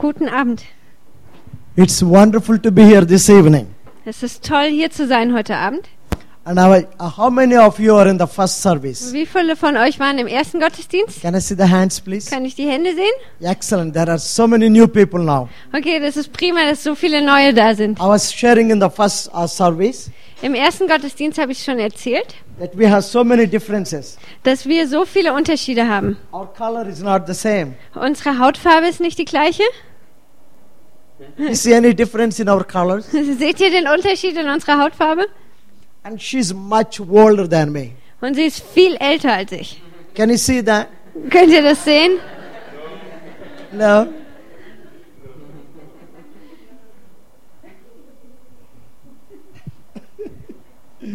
Guten Abend. It's wonderful to be here this evening. Es ist toll, hier zu sein heute Abend. And uh, how many of you are in the first service? Wie viele von euch waren im ersten Gottesdienst? Can I see the hands, please? Kann ich die Hände sehen? Excellent. There are so many new people now. Okay, das ist prima, dass so viele neue da sind. I was sharing in the first uh, service Im ersten Gottesdienst habe ich schon erzählt, that we have so many differences. dass wir so viele Unterschiede haben. Our color is not the same. Unsere Hautfarbe ist nicht die gleiche. You see any difference in our colors? Seht ihr den Unterschied in unserer Hautfarbe? And she's much older than me. Und sie ist viel älter als ich. Can you see that? Könnt ihr das sehen? No.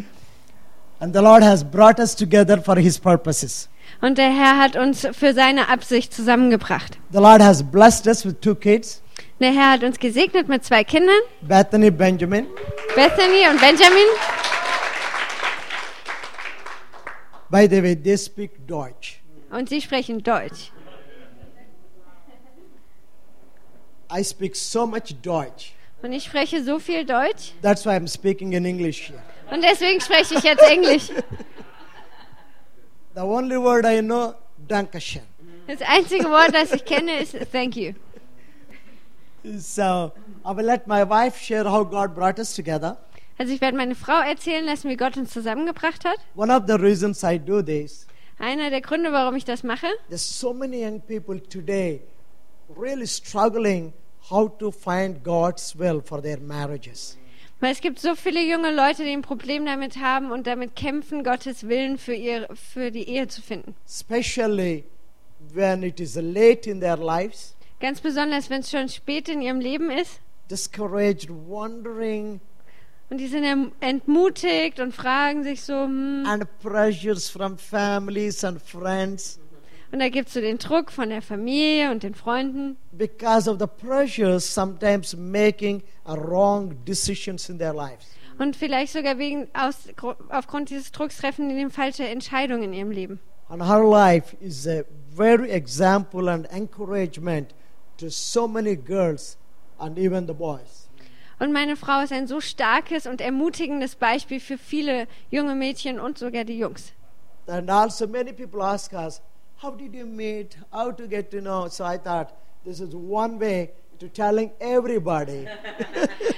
and the Lord has brought us together for His purposes. Und der Herr hat uns für seine Absicht zusammengebracht. The Lord has blessed us with two kids, Der Herr hat uns gesegnet mit zwei Kindern, Bethany Benjamin. Bethany und Benjamin. By the way, they speak Deutsch. Und sie sprechen Deutsch. I speak so much Deutsch. Und ich spreche so viel Deutsch. That's why I'm speaking in English here. Und deswegen spreche ich jetzt Englisch. The only word I know, Dankeschön. Das einzige Wort, das ich kenne, ist Thank you. So I will let my wife share how God brought us together. Also ich werde meine Frau erzählen lassen, wie Gott uns zusammengebracht hat. One of the reasons I do this, Einer der Gründe, warum ich das mache, there's so many young people today really struggling how to find God's will for their marriages. weil es gibt so viele junge Leute, die ein Problem damit haben und damit kämpfen, Gottes Willen für, ihr, für die Ehe zu finden. Especially when it is late in their lives, Ganz besonders, wenn es schon spät in ihrem Leben ist discouraged, wondering, und die sind entmutigt und fragen sich so, hm, and pressures from families and friends. und da gibt es so den Druck von der Familie und den Freunden. Because of the pressures, sometimes making wrong decisions in their lives. Und vielleicht sogar wegen aus, aufgrund dieses Drucks treffen die falsche Entscheidungen in ihrem Leben. And her life is a very example and encouragement to so many girls and even the boys. Und meine Frau ist ein so starkes und ermutigendes Beispiel für viele junge Mädchen und sogar die Jungs. And also many people ask us, how did you meet? How to get to know? So I thought this is one way to telling everybody.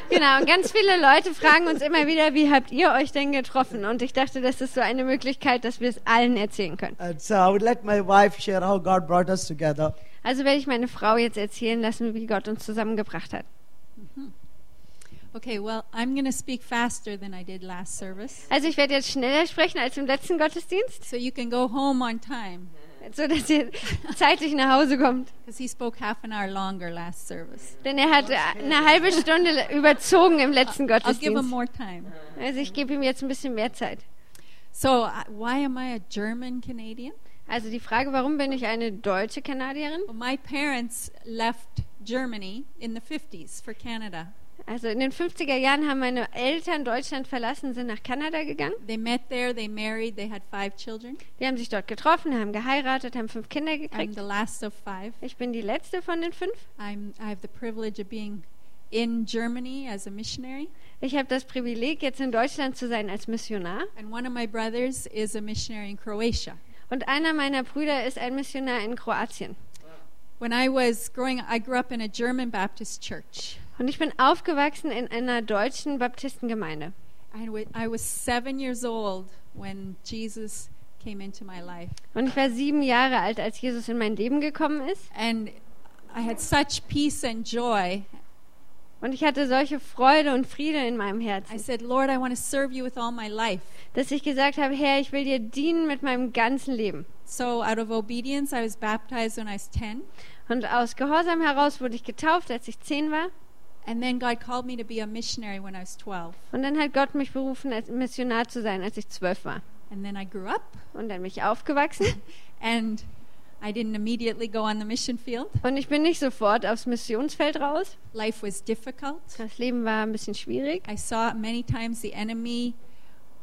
Genau, und ganz viele Leute fragen uns immer wieder, wie habt ihr euch denn getroffen? Und ich dachte, das ist so eine Möglichkeit, dass wir es allen erzählen können. And so I would let my wife share how God brought us together. Also werde ich meine Frau jetzt erzählen lassen, wie Gott uns zusammengebracht hat. Okay, well, I'm going to speak faster than I did last service. Also ich werde jetzt schneller sprechen als im letzten Gottesdienst, So you can go home on time. So dass ihr zeitlich nach Hause kommt. Because he spoke half an hour longer last service. Denn er hat eine halbe Stunde überzogen im letzten I'll give him Gottesdienst. more time. Also ich gebe ihm jetzt ein bisschen mehr Zeit. So, uh, why am I a German Canadian? Also die Frage, warum bin ich eine deutsche Kanadierin? Well, my parents left Germany in the 50s for Canada. Also in den 50er Jahren haben meine Eltern Deutschland verlassen, sind nach Kanada gegangen. They met there, they married, they had five children. Die haben sich dort getroffen, haben geheiratet, haben fünf Kinder I'm gekriegt. the last of five. Ich bin die letzte von den fünf. I'm, I have the privilege of being in Germany as a missionary. Ich habe das Privileg, jetzt in Deutschland zu sein als Missionar. And one of my brothers is a missionary in Croatia. Und einer meiner Brüder ist ein Missionar in Kroatien. When I was growing I grew up in a German Baptist church. Und ich bin aufgewachsen in einer deutschen Baptistengemeinde. I wa- I was seven years old when Jesus came into my life. Und ich war sieben Jahre alt, als Jesus in mein Leben gekommen ist. And I had such peace and joy. Und ich hatte solche Freude und Friede in meinem I Herzen, said, Lord, I want to serve you with all my life. dass ich gesagt habe, Herr, ich will dir dienen mit meinem ganzen Leben. So, out of obedience, I was baptized when I was 10. Und aus Gehorsam heraus wurde ich getauft, als ich zehn war. And then God called me to be a missionary when I was 12. Und dann hat Gott mich berufen, als Missionar zu sein, als ich zwölf war. And then I grew up, Und dann bin ich aufgewachsen. and I didn't immediately go on the mission field. Und ich bin nicht sofort aufs Missionsfeld raus. Life was difficult. Das Leben war ein bisschen schwierig. I saw many times the enemy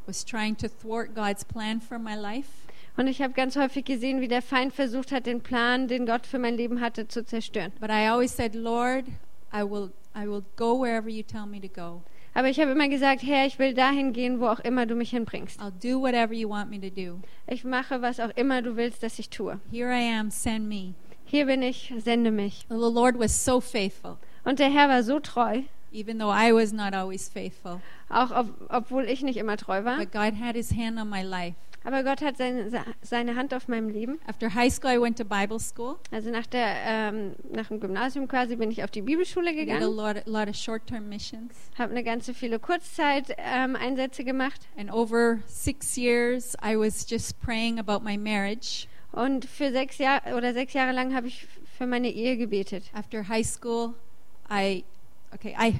was trying to thwart God's plan for my life. Und ich habe ganz häufig gesehen, wie der Feind versucht hat, den Plan, den Gott für mein Leben hatte, zu zerstören. But I always said, Lord, I will, I will go wherever you tell me to go. Aber ich habe immer gesagt, Herr, ich will dahin gehen, wo auch immer du mich hinbringst. I'll do whatever you want me to do. Ich mache, was auch immer du willst, dass ich tue. Here I am, send me. Hier bin ich, sende mich. The Lord was so faithful, Und der Herr war so treu, even though I was not always faithful. auch ob, obwohl ich nicht immer treu war. But God had his hand on my life. Aber Gott hat seine, seine Hand auf meinem Leben. After high school, I went to Bible school. Also nach, der, ähm, nach dem Gymnasium quasi bin ich auf die Bibelschule I did a gegangen, lot, lot of short-term missions. habe eine ganze viele Kurzzeit-Einsätze gemacht. And over six years, I was just praying about my marriage. Und für sechs Jahre oder sechs Jahre lang habe ich für meine Ehe gebetet. After high school, I, okay, I,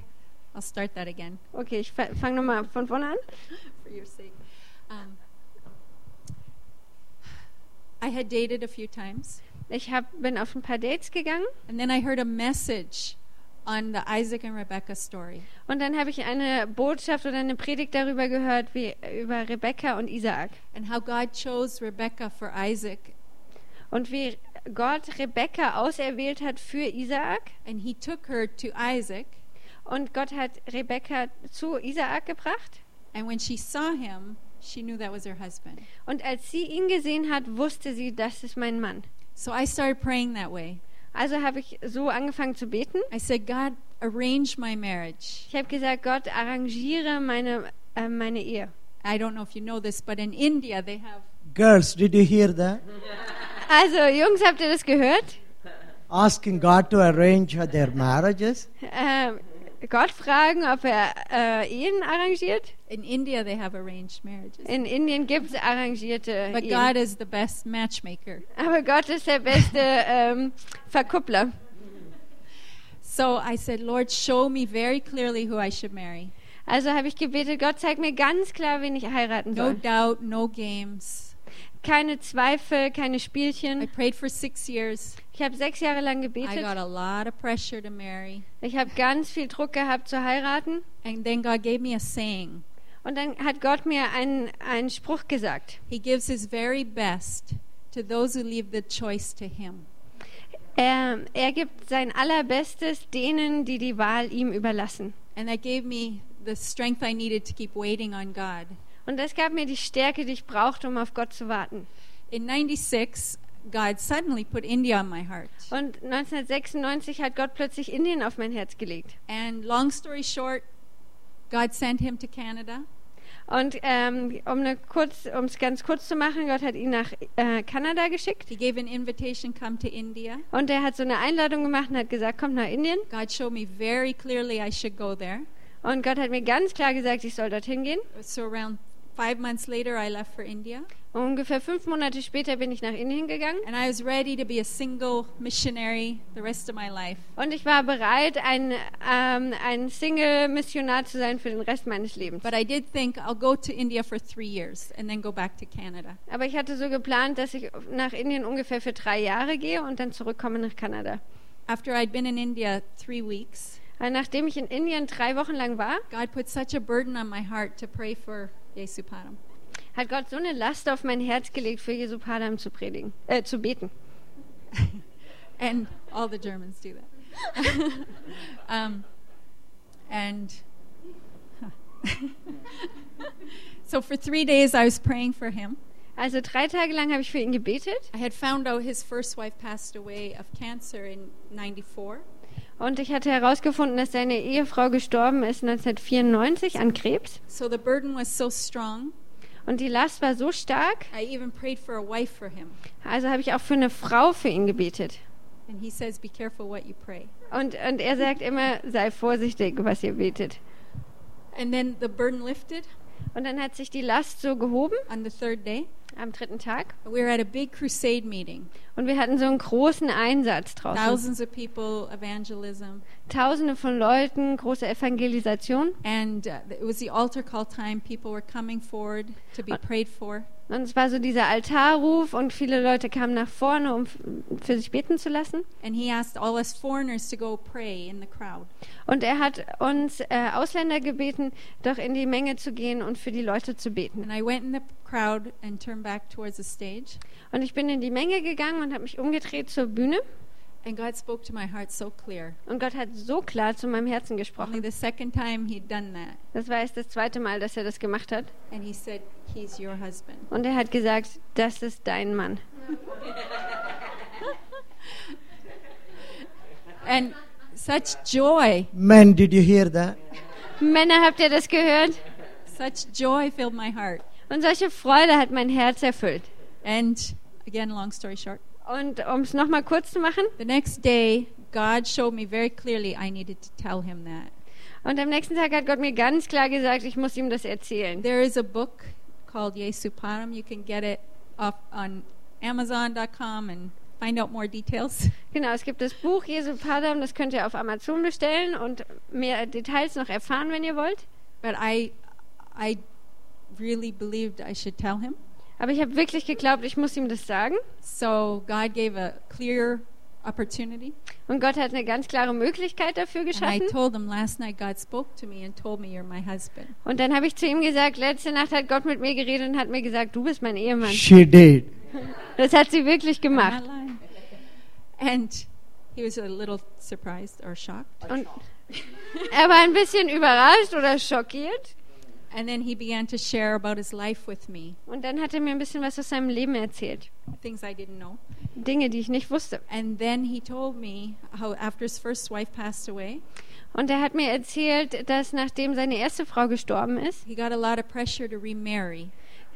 I'll start that again Okay, ich fange nochmal von vorne an. for your sake. Um, I had dated a few times, Ich hab, bin auf ein paar Dates gegangen and then I heard a message on the Isaac and Rebecca story. und dann habe ich eine Botschaft oder eine Predigt darüber gehört, wie über Rebekka und Isaak. and how God chose Rebecca for Isaac, Und wie Gott Rebekka auserwählt hat für Isaak. and He took her to Isaac. Und Gott hat Rebekka zu Isaak gebracht. And when she saw him, she knew that was her husband. Und als sie ihn gesehen hat, wusste sie, das ist mein Mann. So I started praying that way. Also habe ich so angefangen zu beten. I said, God, arrange my marriage. Ich habe gesagt, Gott, arrangiere meine, äh, meine Ehe. I don't know if you know this, but in India they have Girls, did you hear that? Also, Jungs, habt ihr das gehört? Asking God to arrange their marriages. Ähm, Gott fragen, ob er äh, Ehen arrangiert. in India they have arranged marriages. In Indien gibt es arrangierte But Ehen. God is the best matchmaker. Aber Gott ist der beste ähm, Verkuppler. So I said, Lord, show me very clearly who I should marry. Also habe ich gebetet, Gott zeig mir ganz klar, wen ich heiraten No soll. doubt, no games. Keine Zweifel, keine I Spielchen. prayed for six years. Ich habe sechs Jahre lang I gebetet. got a lot of pressure to marry. Ich habe ganz viel Druck gehabt zu heiraten. And then God gave me a saying. Und dann hat Gott mir einen, einen Spruch gesagt. He gives his very best to those who leave the choice to him. Er, er gibt sein Allerbestes denen, die die Wahl ihm überlassen. And that gave me the strength I needed to keep waiting on God. Und das gab mir die Stärke, die ich brauchte, um auf Gott zu warten. In 96, God suddenly put India on my heart. Und 1996 hat Gott plötzlich Indien auf mein Herz gelegt. And long story short, God sent him to Canada. Und ähm, um es ganz kurz zu machen, Gott hat ihn nach äh, Kanada geschickt. He gave an invitation, come to India. Und er hat so eine Einladung gemacht und hat gesagt, kommt nach Indien. God showed me very clearly I should go there. Und Gott hat mir ganz klar gesagt, ich soll dorthin gehen. So around five months later, I left for India. Ungefähr fünf Monate später bin ich nach Indien gegangen. And I was ready to be a single missionary the rest of my life. Und ich war bereit, ein, ähm, ein Single-Missionar zu sein für den Rest meines Lebens. But I did think I'll go to India for three years and then go back to Canada. Aber ich hatte so geplant, dass ich nach Indien ungefähr für drei Jahre gehe und dann zurückkomme nach Kanada. After I'd been in India three weeks, nachdem ich in Indien drei Wochen lang war, God put such a burden on my heart to pray for Yesupadam. hat Gott so eine Last auf mein Herz gelegt, für Jesu Padam zu predigen, äh, zu beten. and all the Germans do that. um, and so for three days I was praying for him. Also drei Tage lang habe ich für ihn gebetet I had found out his first wife passed away of cancer in 94. und ich hatte herausgefunden, dass seine Ehefrau gestorben ist 1994 an Krebs. So the burden was so strong. Und die Last war so stark, I even prayed for a wife for him. also habe ich auch für eine Frau für ihn gebetet. And he says, Be careful what you pray. Und, und er sagt immer, sei vorsichtig, was ihr betet. And then the burden lifted Und dann hat sich die Last so gehoben on the third day. Am dritten Tag. We were at a big crusade meeting. Und wir hatten so einen großen Einsatz draußen. Thousands of people, evangelism. Tausende von Leuten, große Evangelisation. And uh, it was the altar call time. People were coming forward to be prayed for. Und es war so dieser Altarruf und viele Leute kamen nach vorne, um für sich beten zu lassen. And he asked all us foreigners to go pray in the crowd. Und er hat uns äh, Ausländer gebeten, doch in die Menge zu gehen und für die Leute zu beten. And I went in the crowd and turned back towards the stage. Und ich bin in die Menge gegangen und habe mich umgedreht zur Bühne. And God spoke to my heart so clear. Und Gott hat so klar zu meinem Herzen Only gesprochen. the second time he'd done that. Das war erst das zweite Mal, dass er das gemacht hat. And he said, He's your husband. Und er hat gesagt, das ist dein Mann. And such joy, Men, did you hear that? Männer, habt ihr das gehört? such joy filled my heart. Und solche Freude hat mein Herz erfüllt. And again, long story short, Und um es nochmal kurz zu machen, the next day, God showed me very clearly I needed to tell him that. und am nächsten Tag hat Gott mir ganz klar gesagt, ich muss ihm das erzählen. There is a book called Yesu Param. You can get it off on Amazon.com and find out more details. Genau, es gibt das Buch Jesu Padam, das könnt ihr auf Amazon bestellen und mehr Details noch erfahren, wenn ihr wollt. But I, I really believed I should tell him. Aber ich habe wirklich geglaubt, ich muss ihm das sagen. So God gave a clear opportunity. Und Gott hat eine ganz klare Möglichkeit dafür geschaffen. told him last night God spoke to me and told me you're my husband. Und dann habe ich zu ihm gesagt, letzte Nacht hat Gott mit mir geredet und hat mir gesagt, du bist mein Ehemann. She did. Das hat sie wirklich gemacht. And he was a little surprised or shocked. Und er war ein bisschen überrascht oder schockiert. And then he began to share about his life with me, Und dann hat er mir ein bisschen was aus seinem Leben erzählt. things I didn't know. Dinge, die ich nicht wusste. And then he told me how after his first wife passed away, Und er hat mir erzählt, dass nachdem seine erste Frau gestorben ist, he got a lot of pressure to remarry.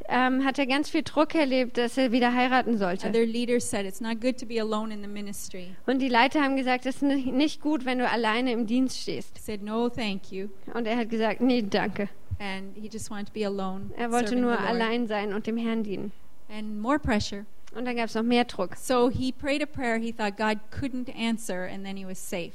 ähm, hat er ganz viel Druck erlebt, dass er wieder heiraten sollte. Other leaders said it's not good to be alone in the ministry. Und die Leiter haben gesagt, es ist nicht gut, wenn du alleine im Dienst stehst. Said, No, thank you. Und er hat gesagt, nee, danke. And he just wanted to be alone. Er wollte nur allein sein und dem Herrn dienen. And more pressure. Und dann gab es noch mehr Druck. So he prayed a prayer he thought God couldn't answer, and then he was safe.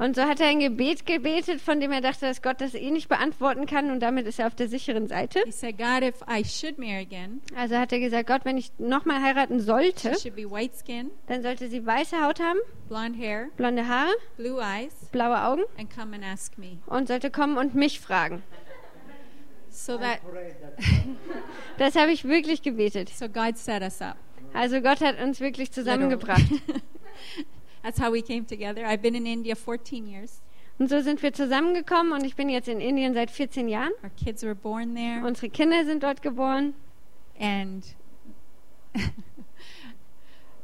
Und so hat er ein Gebet gebetet, von dem er dachte, dass Gott das eh nicht beantworten kann und damit ist er auf der sicheren Seite. He said, God, if I should marry again, Also hat er gesagt, Gott, wenn ich nochmal heiraten sollte, skin, dann sollte sie weiße Haut haben, blonde hair, blonde Haare, eyes, blaue Augen und sollte kommen und mich fragen. So that Das habe ich wirklich gebetet. so God set us up. Also Gott hat uns wirklich zusammengebracht. That's how we came together. I've been in India 14 years. Und so sind wir zusammengekommen und ich bin jetzt in Indien seit 14 Jahren. Our kids were born there, Unsere Kinder sind dort geboren. and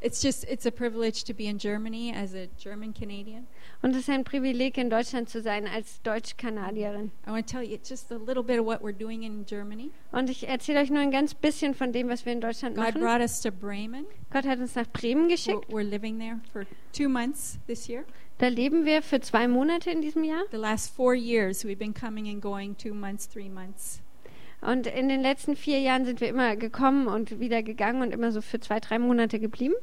it's just it's a privilege to be in Germany as a German Canadian. Und es ist ein Privileg, in Deutschland zu sein als Deutsch-Kanadierin. I want to tell you just a little bit of what we're doing in Germany. Und ich erzähle euch nur ein ganz bisschen von dem, was wir in Deutschland God machen. brought us to Bremen. Gott hat uns nach Bremen We're, geschickt. we're living there for two months this year. Da leben wir für zwei Monate in diesem Jahr. The last four years, we've been coming and going two months, three months. Und in den letzten vier Jahren sind wir immer gekommen und wieder gegangen und immer so für zwei, drei Monate geblieben.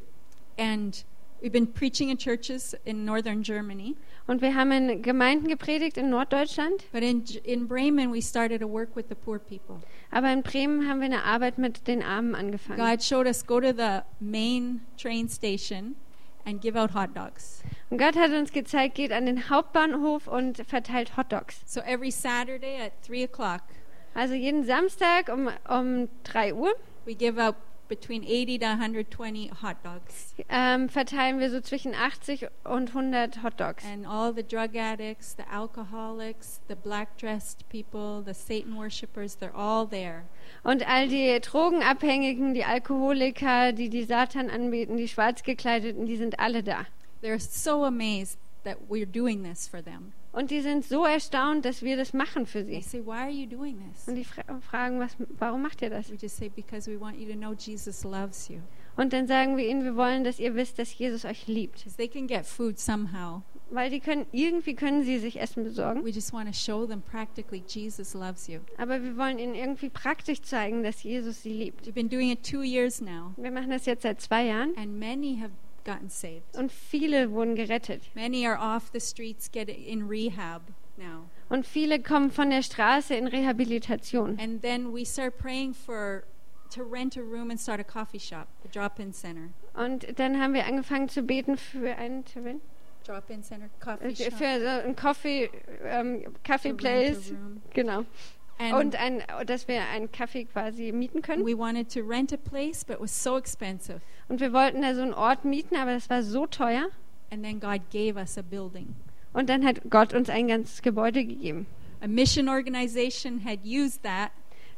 And we've been preaching in churches in northern Germany. Und wir haben in Gemeinden gepredigt in Norddeutschland. But in, in Bremen, we started to work with the poor people. Aber in Bremen haben wir eine Arbeit mit den Armen angefangen. God showed us go to the main train station and give out hot dogs. Und Gott hat uns gezeigt, geht an den Hauptbahnhof und verteilt Hotdogs. So every Saturday at 3 o'clock, Also jeden Samstag um, um 3 Uhr we give out between 80 to 120 hot dogs. ähm, verteilen wir so zwischen 80 und 100 Hotdogs. And all the drug addicts, the alcoholics, the black dressed people, the Satan worshippers, they're all there. Und all die Drogenabhängigen, die Alkoholiker, die die Satan anbeten, die Schwarzgekleideten, die sind alle da. They're so amazed that we're doing this for them. Und die sind so erstaunt, dass wir das machen für sie. say, Why are you doing Und die fra fragen, was, warum macht ihr das? Say, Because we want you to know Jesus loves you. Und dann sagen wir ihnen, wir wollen, dass ihr wisst, dass Jesus euch liebt. Because they can get food somehow. Weil die können, irgendwie können sie sich Essen besorgen. Aber wir wollen ihnen irgendwie praktisch zeigen, dass Jesus sie liebt. Wir machen das jetzt seit zwei Jahren and many have gotten saved. und viele wurden gerettet. Many are off the streets, get in rehab now. Und viele kommen von der Straße in Rehabilitation. And then we start praying for to rent a room and start a coffee shop, a drop-in center. Und dann haben wir angefangen zu beten für einen Termin. Drop-in center, coffee Äh, shop. Für so ein Coffee, ähm, Coffee Place. Genau. And Und ein, dass wir einen Kaffee quasi mieten können. we wanted to rent a place, but it was so expensive. Und wir wollten da so einen Ort mieten, aber das war so teuer. And then God gave us a building. Und dann hat Gott uns ein ganzes Gebäude gegeben. A mission organization had used that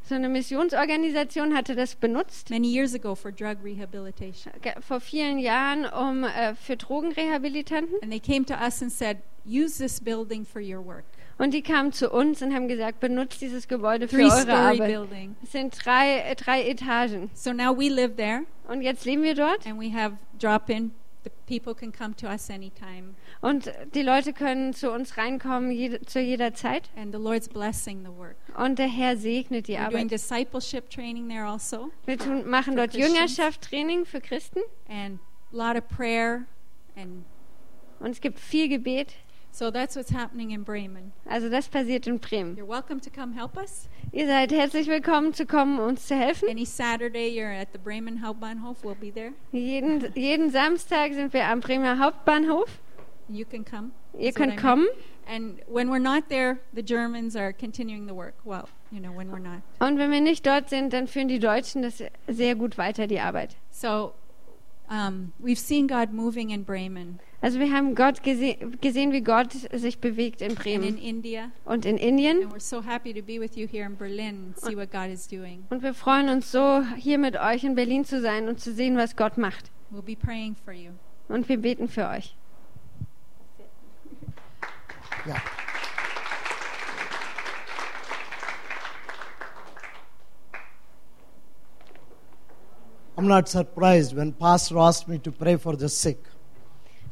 So eine Missionsorganisation hatte das benutzt many years ago for drug rehabilitation. vor vielen Jahren um äh, für Drogenrehabilitanten. And they came to us and said, use this building for your work. Und die kamen zu uns und haben gesagt, benutzt dieses Gebäude für Three eure Arbeit. building. Es sind drei, äh, drei Etagen. So now we live there Und jetzt leben wir dort. and we have drop in. The people can come to us anytime. Und die Leute können zu uns reinkommen jede, zu jeder Zeit. And the Lord's blessing the work. Und der Herr segnet die We're doing Arbeit. discipleship training there also. Wir tun, machen dort. Jüngerschaftstraining für Christen. And a lot of prayer. And Und es gibt viel Gebet. So that's what's happening in Bremen. Also das passiert in Bremen. You're welcome to come help us. Ihr seid herzlich willkommen zu kommen, uns zu helfen. Any Saturday you're at the Bremen Hauptbahnhof, we'll be there. Jeden, jeden Samstag sind wir am Bremer Hauptbahnhof. You can come. Ihr I könnt kommen. And when we're not there, the Germans are continuing the work. Well, you know, when we're not. Und wenn wir nicht dort sind, dann führen die Deutschen das sehr gut weiter, die Arbeit. So um, we've seen God moving in Bremen Also wir haben Gott gese gesehen, wie Gott sich bewegt in in Bremen India. und in Indien. And we're so happy to be with you here in Berlin and see what God is doing. Und wir freuen uns so, hier mit euch in Berlin zu sein und zu sehen, was Gott macht. We'll be praying for you. Und wir beten für euch. Yeah. I'm not surprised when Pastor asked me to pray for the sick.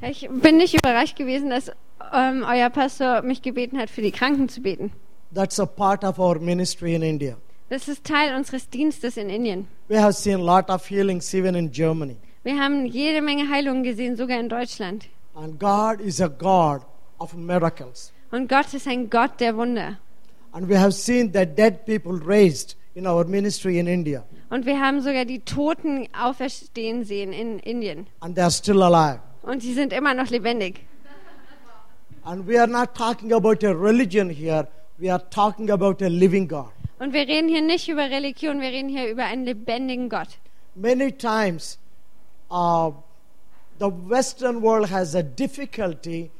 Ich bin nicht überrascht gewesen, dass ähm, euer Pastor mich gebeten hat, für die Kranken zu beten. That's a part of our ministry in India. Das ist Teil unseres Dienstes in Indien. We have seen a lot of healings even in Germany. Wir haben jede Menge Heilungen gesehen, sogar in Deutschland. And God is a God of miracles. Und Gott ist ein Gott der Wunder. And we have seen the dead people raised in our ministry in India. Und wir haben sogar die Toten auferstehen sehen in Indien. And they are still alive. Und sie sind immer noch lebendig. And we are not talking about a religion here. We are talking about a living God. Und wir reden hier nicht über Religion, wir reden hier über einen lebendigen Gott. Many times, uh, the Western world has a difficulty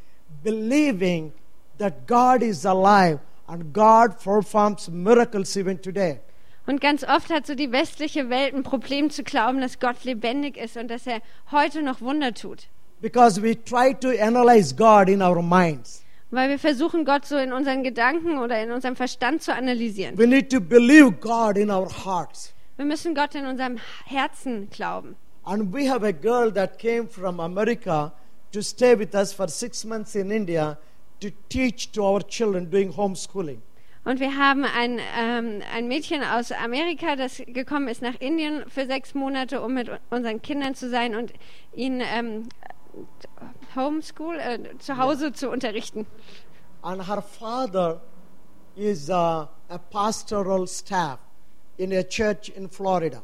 believing that God is alive and God performs miracles even today. Und ganz oft hat so die westliche Welt ein Problem zu glauben, dass Gott lebendig ist und dass er heute noch Wunder tut. Because we try to analyze God in our minds. Weil wir versuchen, Gott so in unseren Gedanken oder in unserem Verstand zu analysieren. We need to believe God in our hearts. Wir müssen Gott in unserem Herzen glauben. And we have a girl that came from America to stay with us for six months in India to teach to our children doing homeschooling. Und wir haben ein, ähm, ein Mädchen aus Amerika, das gekommen ist nach Indien für sechs Monate, um mit unseren Kindern zu sein und ihnen ähm, Homeschool, äh, zu Hause zu unterrichten. And her father is uh, a pastoral staff in a church in Florida.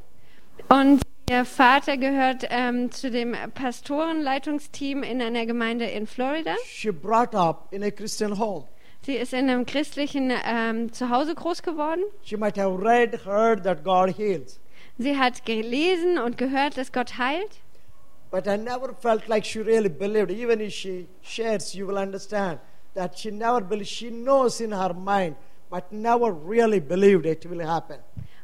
Und ihr Vater gehört ähm, zu dem Pastorenleitungsteam in einer Gemeinde in Florida. She brought up in a Christian home. Sie ist in einem christlichen ähm, Zuhause groß geworden. She might have read, heard that God heals. Sie hat gelesen und gehört, dass Gott heilt. But I never felt like she really believed. Even if she shares, you will understand that she never believed. She knows in her mind, but never really believed it will happen.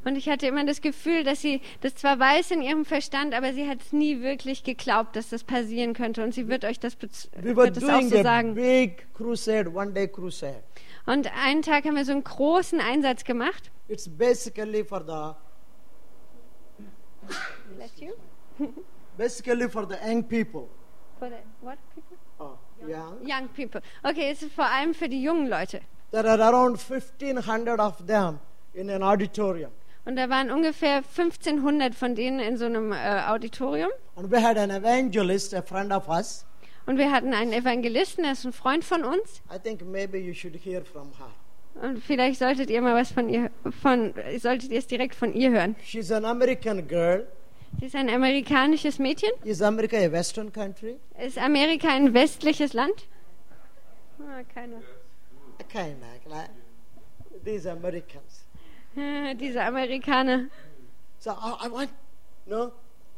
Und ich hatte immer das Gefühl, dass sie das zwar weiß in ihrem Verstand, aber sie hat es nie wirklich geglaubt, dass das passieren könnte. Und sie wird euch das, We wird das auch so sagen. big crusade, one day crusade. Und einen Tag haben wir so einen großen Einsatz gemacht. It's basically for the basically for the young people. For the what people? Oh, young. Young people. Okay, es ist vor allem für die jungen Leute. There are around 1,500 of them in an auditorium. Und da waren ungefähr 1500 von denen in so einem äh, Auditorium. And we had an evangelist, a friend of us. Und wir hatten einen Evangelisten, der ist ein Freund von uns. I think maybe you should hear from her. Und vielleicht solltet ihr mal was von ihr, von, solltet ihr es direkt von ihr hören. She's an American girl. Sie ist ein amerikanisches Mädchen. Is America a Western country? Ist Amerika ein westliches Land? Ah, keiner. Of like these Americans. Ah, Diese Amerikaner. So I, I want, no,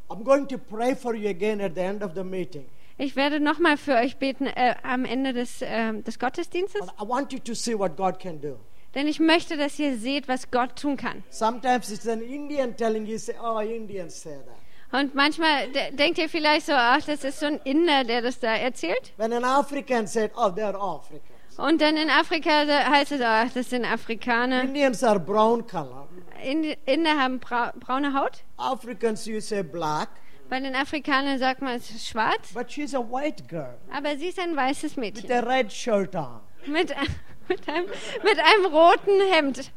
I'm going to pray for you again at the end of the meeting. Ich werde nochmal für euch beten äh, am Ende des, ähm, des Gottesdienstes, But I want you to see what God can do. Denn ich möchte, dass ihr seht, was Gott tun kann. Sometimes it's an Indian telling you, say, oh, Indians say that. Und manchmal de denkt ihr vielleicht so, ach, das ist so ein Inder, der das da erzählt. When an African said, oh, they're Africans. Und dann in Afrika heißt es, ach, das sind Afrikaner. Indians are brown color. Indi- Inder haben brau braune Haut. Africans, you say black. Bei den Afrikanern sagt man, es ist schwarz. But she's a white girl Aber sie ist ein weißes with Mädchen. a red shirt on. Mit, mit, einem, mit einem roten Hemd.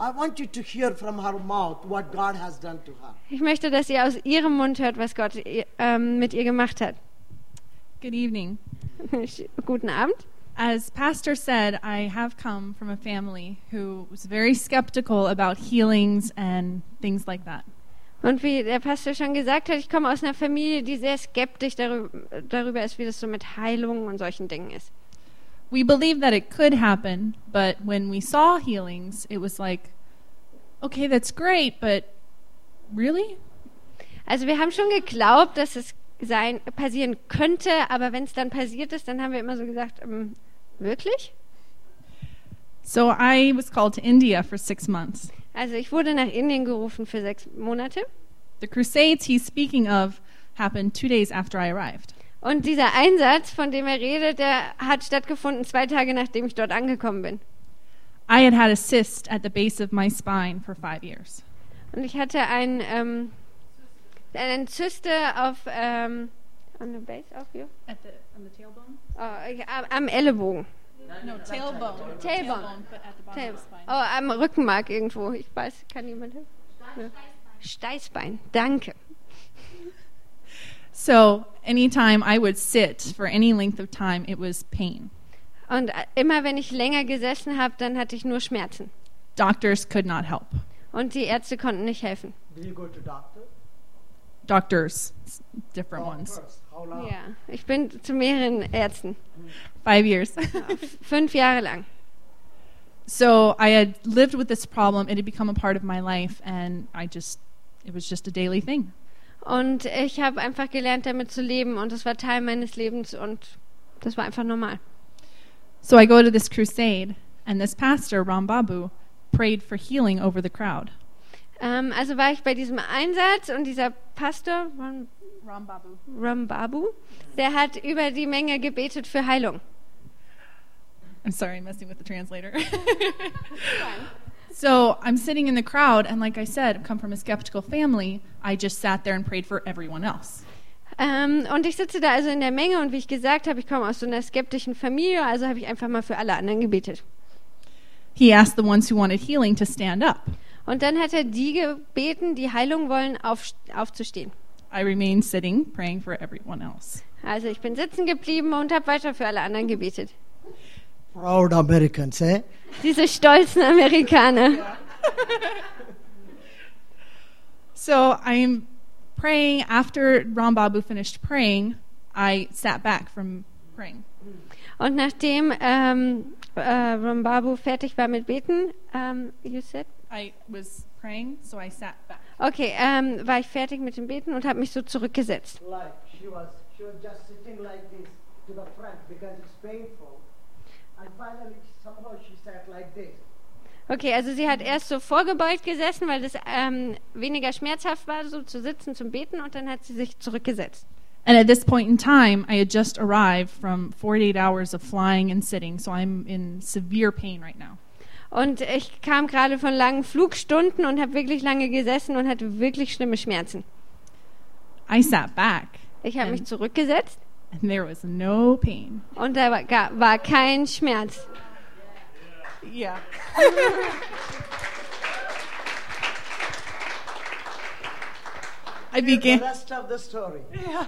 I want you to hear from her mouth what God has done to her. Ich möchte, dass ihr aus ihrem Mund hört, was Gott ähm, mit ihr gemacht hat. Good evening. Guten Abend. As Pastor said, I have come from a family who was very skeptical about healings and things like that. Und wie der Pastor schon gesagt hat, ich komme aus einer Familie, die sehr skeptisch darüber, darüber ist, wie das so mit Heilungen und solchen Dingen ist. We believed that it could happen, but when we saw healings, it was like, okay, that's great, but really? Also wir haben schon geglaubt, dass es sein, passieren könnte, aber wenn es dann passiert ist, dann haben wir immer so gesagt, ähm, wirklich? So I was called to India for six months. Also ich wurde nach Indien gerufen für sechs Monate. The crusades he's speaking of happened two days after I arrived. Und dieser Einsatz, von dem er redet, der hat stattgefunden zwei Tage, nachdem ich dort angekommen bin. I had had a cyst at the base of my spine for five years. Und ich hatte ein, ähm, eine Zyste auf, ähm, on the base of you? At the, on the tailbone? Oh, ich- am, Ellenbogen. No, tailbone. Tailbone. but at the bottom Tail- of the spine. Oh, am Rückenmark irgendwo. Ich weiß, kann jemand helfen? Ja. Steißbein. Danke. So anytime I would sit for any length of time, it was pain. Und äh, immer wenn ich länger gesessen habe, dann hatte ich nur Schmerzen. Doctors could not help. Und die Ärzte konnten nicht helfen. Did you go to doctor? Doctors, s- different oh, ones. Doctors. How long? Ja, ich bin zu mehreren Ärzten. Five years. Fünf Jahre lang. so I had lived with this problem. It had become a part of my life, and I just, it was just a daily thing. Und ich habe einfach gelernt, damit zu leben. Und das war Teil meines Lebens. Und das war einfach normal. So I go to this crusade, and this pastor, Ram Babu, prayed for healing over the crowd. Ähm, also war ich bei diesem Einsatz und dieser Pastor, Ram, Ram Babu. Ram Babu, der hat über die Menge gebetet für Heilung. I'm sorry, I'm messing with the translator. so I'm sitting in the crowd, and like I said, I come from a skeptical family. I just sat there and prayed for everyone else. Ähm, und ich sitze da also in der Menge und wie ich gesagt habe, ich komme aus so einer skeptischen Familie, also habe ich einfach mal für alle anderen gebetet. He asked the ones who wanted healing to stand up. Und dann hat er die gebeten, die Heilung wollen, auf, aufzustehen. I remained sitting, praying for everyone else. Also ich bin sitzen geblieben und habe weiter für alle anderen gebetet. Proud Americans, eh? Diese stolzen Amerikaner. So I'm praying. After Ram Babu finished praying, I sat back from praying. Und nachdem ähm, äh, Rambabu fertig war mit Beten, ähm, you said? I was praying, so I sat back. Okay, ähm, war ich fertig mit dem Beten und habe mich so zurückgesetzt. Like she was, she was just sitting like this to the front because it's painful. And finally, somehow she sat like this. Okay, also sie hat erst so vorgebeugt gesessen, weil das ähm, weniger schmerzhaft war, so zu sitzen zum Beten und dann hat sie sich zurückgesetzt. And at this point in time, I had just arrived from 48 hours of flying and sitting, so I'm in severe pain right now. Und ich kam gerade von langen Flugstunden und habe wirklich lange gesessen und hatte wirklich schlimme Schmerzen. I sat back, Ich habe mich zurückgesetzt and there was no pain. und da war, war kein Schmerz. Yeah. I began. rest of the story.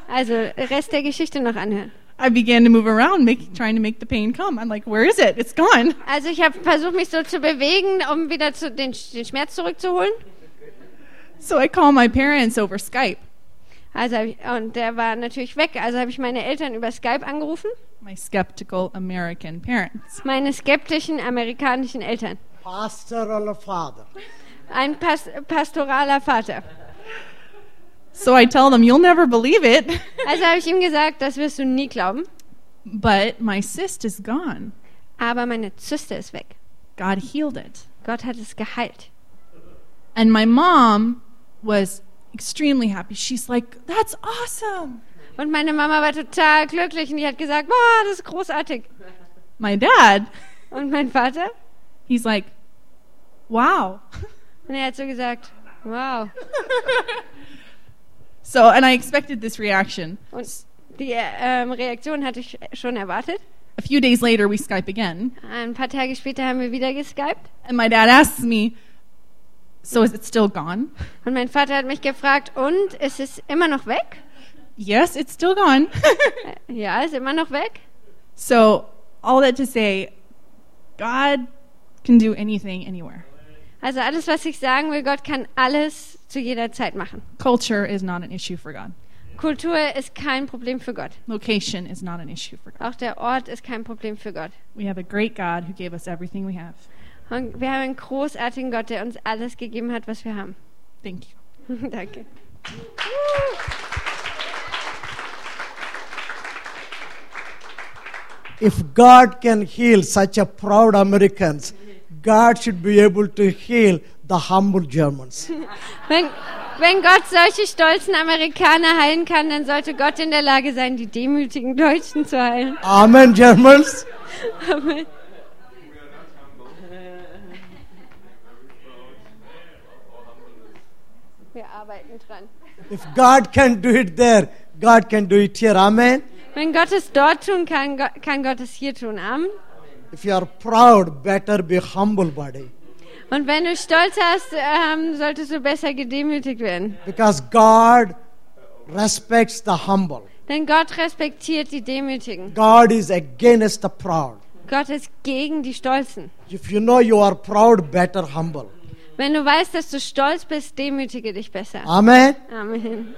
Also Rest der Geschichte noch anhören. I began to move around, make, trying to make the pain come. I'm like, where is it? It's gone. Also ich habe versucht, mich so zu bewegen, um wieder zu, den, den Schmerz zurückzuholen. So I call my parents over Skype. Also ich, und der war natürlich weg. Also habe ich meine Eltern über Skype angerufen. My skeptical American parents. Meine skeptischen amerikanischen Eltern. Pastoral father. Ein Pas pastoraler Vater. So I tell them, you'll never believe it, Also habe ich ihm gesagt, das wirst du nie glauben. but my cyst is gone. Aber meine Zyste ist weg. God healed it. Gott hat es geheilt. And my mom was extremely happy. She's like, that's awesome. Und meine Mama war total glücklich und die hat gesagt, wow, das ist großartig. My dad, Und mein Vater? he's like, wow. Und er hat so gesagt, wow. So, and I expected this reaction. Und die ähm, Reaktion hatte ich schon erwartet. A few days later, we Skype again, Ein paar Tage später haben wir wieder geskypt. and my dad asks me, so is it still gone? Und mein Vater hat mich gefragt, und ist es immer noch weg? Yes, it's still gone. Ja, ist immer noch weg. so, all that to say, God can do anything anywhere. Also alles, was ich sagen will, Gott kann alles zu jeder Zeit machen. Culture is not an issue for God. Kultur ist kein Problem für Gott. Location is not an issue for God. Auch der Ort ist kein Problem für Gott. We have a great God who gave us everything we have. Und wir haben einen großartigen Gott, der uns alles gegeben hat, was wir haben. Thank you. Danke. If God can heal such a proud Americans, God should be able to heal the humble Germans. Wenn, wenn Gott solche stolzen Amerikaner heilen kann, dann sollte Gott in der Lage sein, die demütigen Deutschen zu heilen. Amen, Germans. Amen. Wir arbeiten dran. If God can do it there, God can do it here. Amen. Wenn Gott es dort tun kann, kann Gott es hier tun. Amen. If you are proud, better be humble, buddy. Und wenn du Stolz hast, ähm, solltest du besser gedemütigt werden. Because God respects the humble. Denn Gott respektiert die Demütigen. God is against the proud. Gott ist gegen die Stolzen. If you know you are proud, better humble. Wenn du weißt, dass du stolz bist, demütige dich besser. Amen. Amen.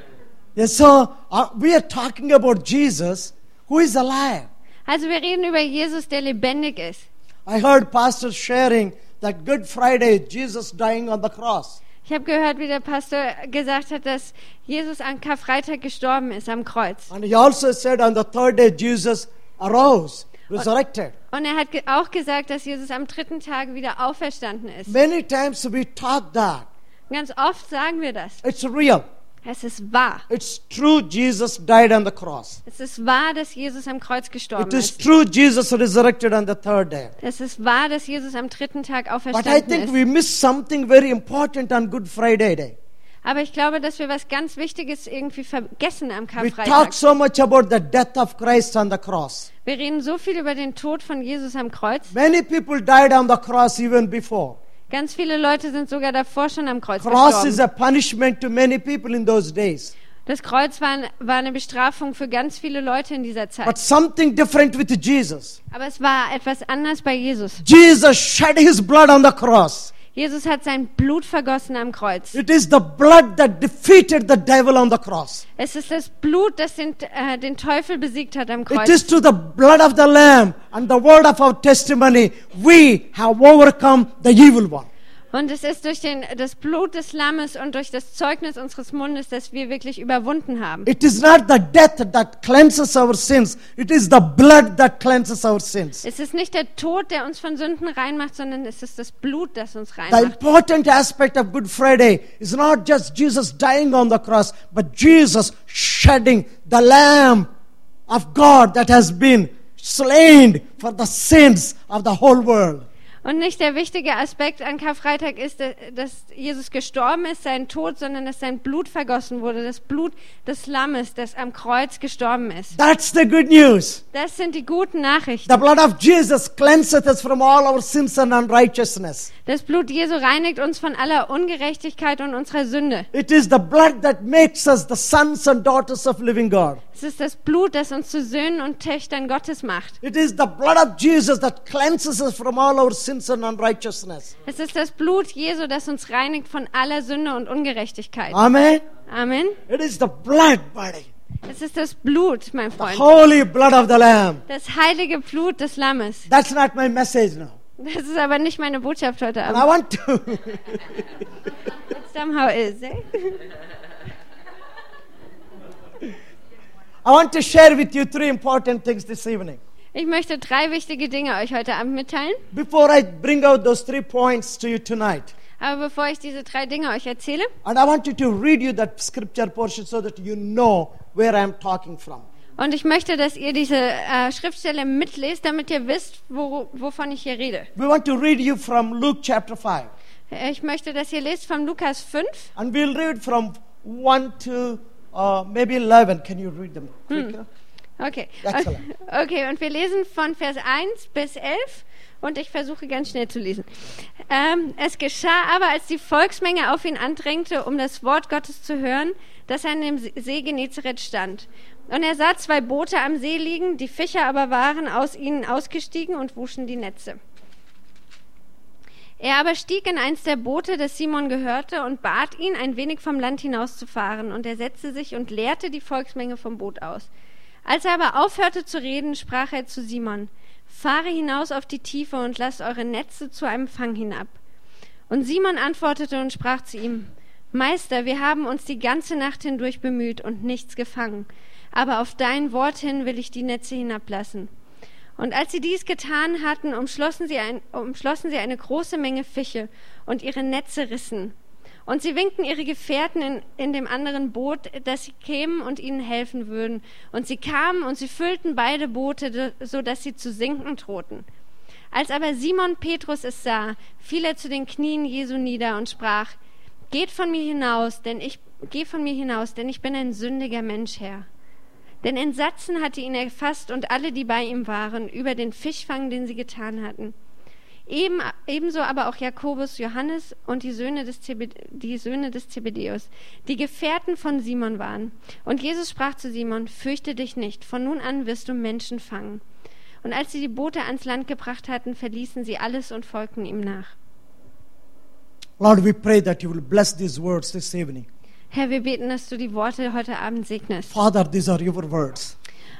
Yes, so uh, we are talking about Jesus who is alive. Also wir reden über Jesus, der lebendig ist. I heard pastors sharing that Good Friday, Jesus dying on the cross. Ich habe gehört, wie der Pastor gesagt hat, dass Jesus an Karfreitag gestorben ist am Kreuz. And he also said on the third day, Jesus arose, resurrected. Und er hat auch gesagt, dass Jesus am dritten Tag wieder auferstanden ist. Many times we talk that. Ganz oft sagen wir das. It's real. Es ist wahr. It's true Jesus died on the cross. Es ist wahr, dass Jesus am Kreuz gestorben It is ist. true Jesus resurrected on the third day. Es ist wahr, dass Jesus am dritten Tag But I auferstanden think ist. we miss something very important on Good Friday day. Aber ich glaube, dass wir was ganz Wichtiges irgendwie vergessen am We Karfreitag. talk so much about the death of Christ on the cross. Wir reden so viel über den Tod von Jesus am Kreuz. Many people died on the cross even before. Ganz viele Leute sind sogar davor schon am Kreuz Cross is gestorben. a punishment to many people in those days. Das Kreuz war, war eine Bestrafung für ganz viele Leute in dieser But Zeit. something different with Jesus. Aber es war etwas anders bei Jesus. Jesus shed his blood on the cross. Jesus hat sein Blut vergossen am Kreuz. It is the blood that defeated the devil on the cross. Es ist das Blut, das den, äh, den Teufel besiegt hat am It Kreuz. is to the blood of the Lamb and the word of our testimony we have overcome the evil one. Und es ist durch den, das Blut des Lammes und durch das Zeugnis unseres Mundes, dass wir wirklich überwunden haben. It is not the death that cleanses our sins, it is the blood that cleanses our sins. Es ist nicht der Tod, der uns von Sünden reinmacht, sondern es ist das Blut, das uns The reinmacht. important aspect of Good Friday is not just Jesus dying on the cross, but Jesus shedding the Lamb of God that has been slain for the sins of the whole world. Und nicht der wichtige Aspekt an Karfreitag ist, äh, dass Jesus gestorben ist, sein Tod, sondern dass sein Blut vergossen wurde, das Blut des Lammes, das am Kreuz gestorben ist. That's the good news. Das sind die guten Nachrichten. The blood of Jesus cleanseth us from all our sins and unrighteousness. Das Blut Jesu reinigt uns von aller Ungerechtigkeit und unserer Sünde. It is the blood that makes us the sons and daughters of living God. Es ist das Blut, das uns zu Söhnen und Töchtern Gottes macht. It is the blood of Jesus that cleanses us from all our sins and unrighteousness. Es ist das Blut Jesu, das uns reinigt von aller Sünde und Ungerechtigkeit. Amen. Amen. It is the blood, buddy. Es ist das Blut, mein The Freund. holy blood of the Lamb. Das heilige Blut des Lammes. That's not my message now. Das ist aber nicht meine Botschaft heute And I Abend. want to It somehow is, eh? I want to share with you three important things this evening. Ich möchte drei wichtige Dinge euch heute Abend mitteilen. Before I bring out those three points to you tonight, Aber bevor ich diese drei Dinge euch erzähle, and I want you to read you that scripture portion so that you know where I'm talking from. und ich möchte, dass ihr diese äh, Schriftstelle mitlest, damit ihr wisst, wo, wovon ich hier rede. We want to read you from Luke chapter 5. Ich möchte, dass ihr lest von Lukas 5 And we'll read from 1 to uh, maybe 11. Can you read them quicker? Okay. Excellent. Okay, und wir lesen von Vers 1 bis 11 und ich versuche ganz schnell zu lesen. Ähm, es geschah aber, als die Volksmenge auf ihn andrängte, um das Wort Gottes zu hören, dass er an dem See Genezareth stand. Und er sah zwei Boote am See liegen, die Fischer aber waren aus ihnen ausgestiegen und wuschen die Netze. Er aber stieg in eins der Boote, das Simon gehörte, und bat ihn, ein wenig vom Land hinauszufahren. Und er setzte sich und leerte die Volksmenge vom Boot aus. Als er aber aufhörte zu reden, sprach er zu Simon, Fahre hinaus auf die Tiefe und lasst eure Netze zu einem Fang hinab. Und Simon antwortete und sprach zu ihm, Meister, wir haben uns die ganze Nacht hindurch bemüht und nichts gefangen, aber auf dein Wort hin will ich die Netze hinablassen. Und als sie dies getan hatten, umschlossen sie, ein, umschlossen sie eine große Menge Fische, und ihre Netze rissen. Und sie winkten ihre Gefährten in, in dem anderen Boot, dass sie kämen und ihnen helfen würden. Und sie kamen und sie füllten beide Boote, so dass sie zu sinken drohten. Als aber Simon Petrus es sah, fiel er zu den Knien Jesu nieder und sprach: Geht von mir hinaus, denn ich geh von mir hinaus, denn ich bin ein sündiger Mensch, Herr. Denn Entsatzen hatte ihn erfasst und alle, die bei ihm waren, über den Fischfang, den sie getan hatten. Eben, ebenso aber auch Jakobus, Johannes und die Söhne, des Zebed, die Söhne des Zebedeus, die Gefährten von Simon waren. Und Jesus sprach zu Simon, fürchte dich nicht, von nun an wirst du Menschen fangen. Und als sie die Boote ans Land gebracht hatten, verließen sie alles und folgten ihm nach. Lord, we pray that you will bless these words this evening. Herr, wir beten, dass du die Worte heute Abend segnest. Father, these are your words.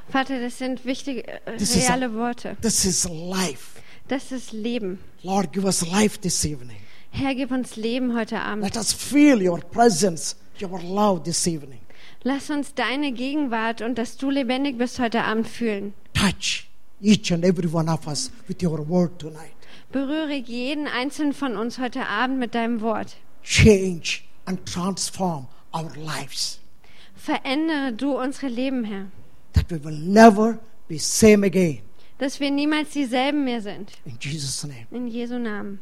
Vater, das sind wichtige, äh, This is reale Worte. This is life. Das ist Leben. Lord, give us life this evening. Herr, gib uns Leben heute Abend. Let us feel your presence, your love this evening. Lass uns deine Gegenwart und dass du lebendig bist heute Abend fühlen. Touch each and every one of us with your word tonight. Berühre jeden einzelnen von uns heute Abend mit deinem Wort. Change and transform our lives Verändere du unsere Leben, Herr, that we will never be same again. Dass wir niemals dieselben mehr sind. In Jesus' name. In Jesu Namen.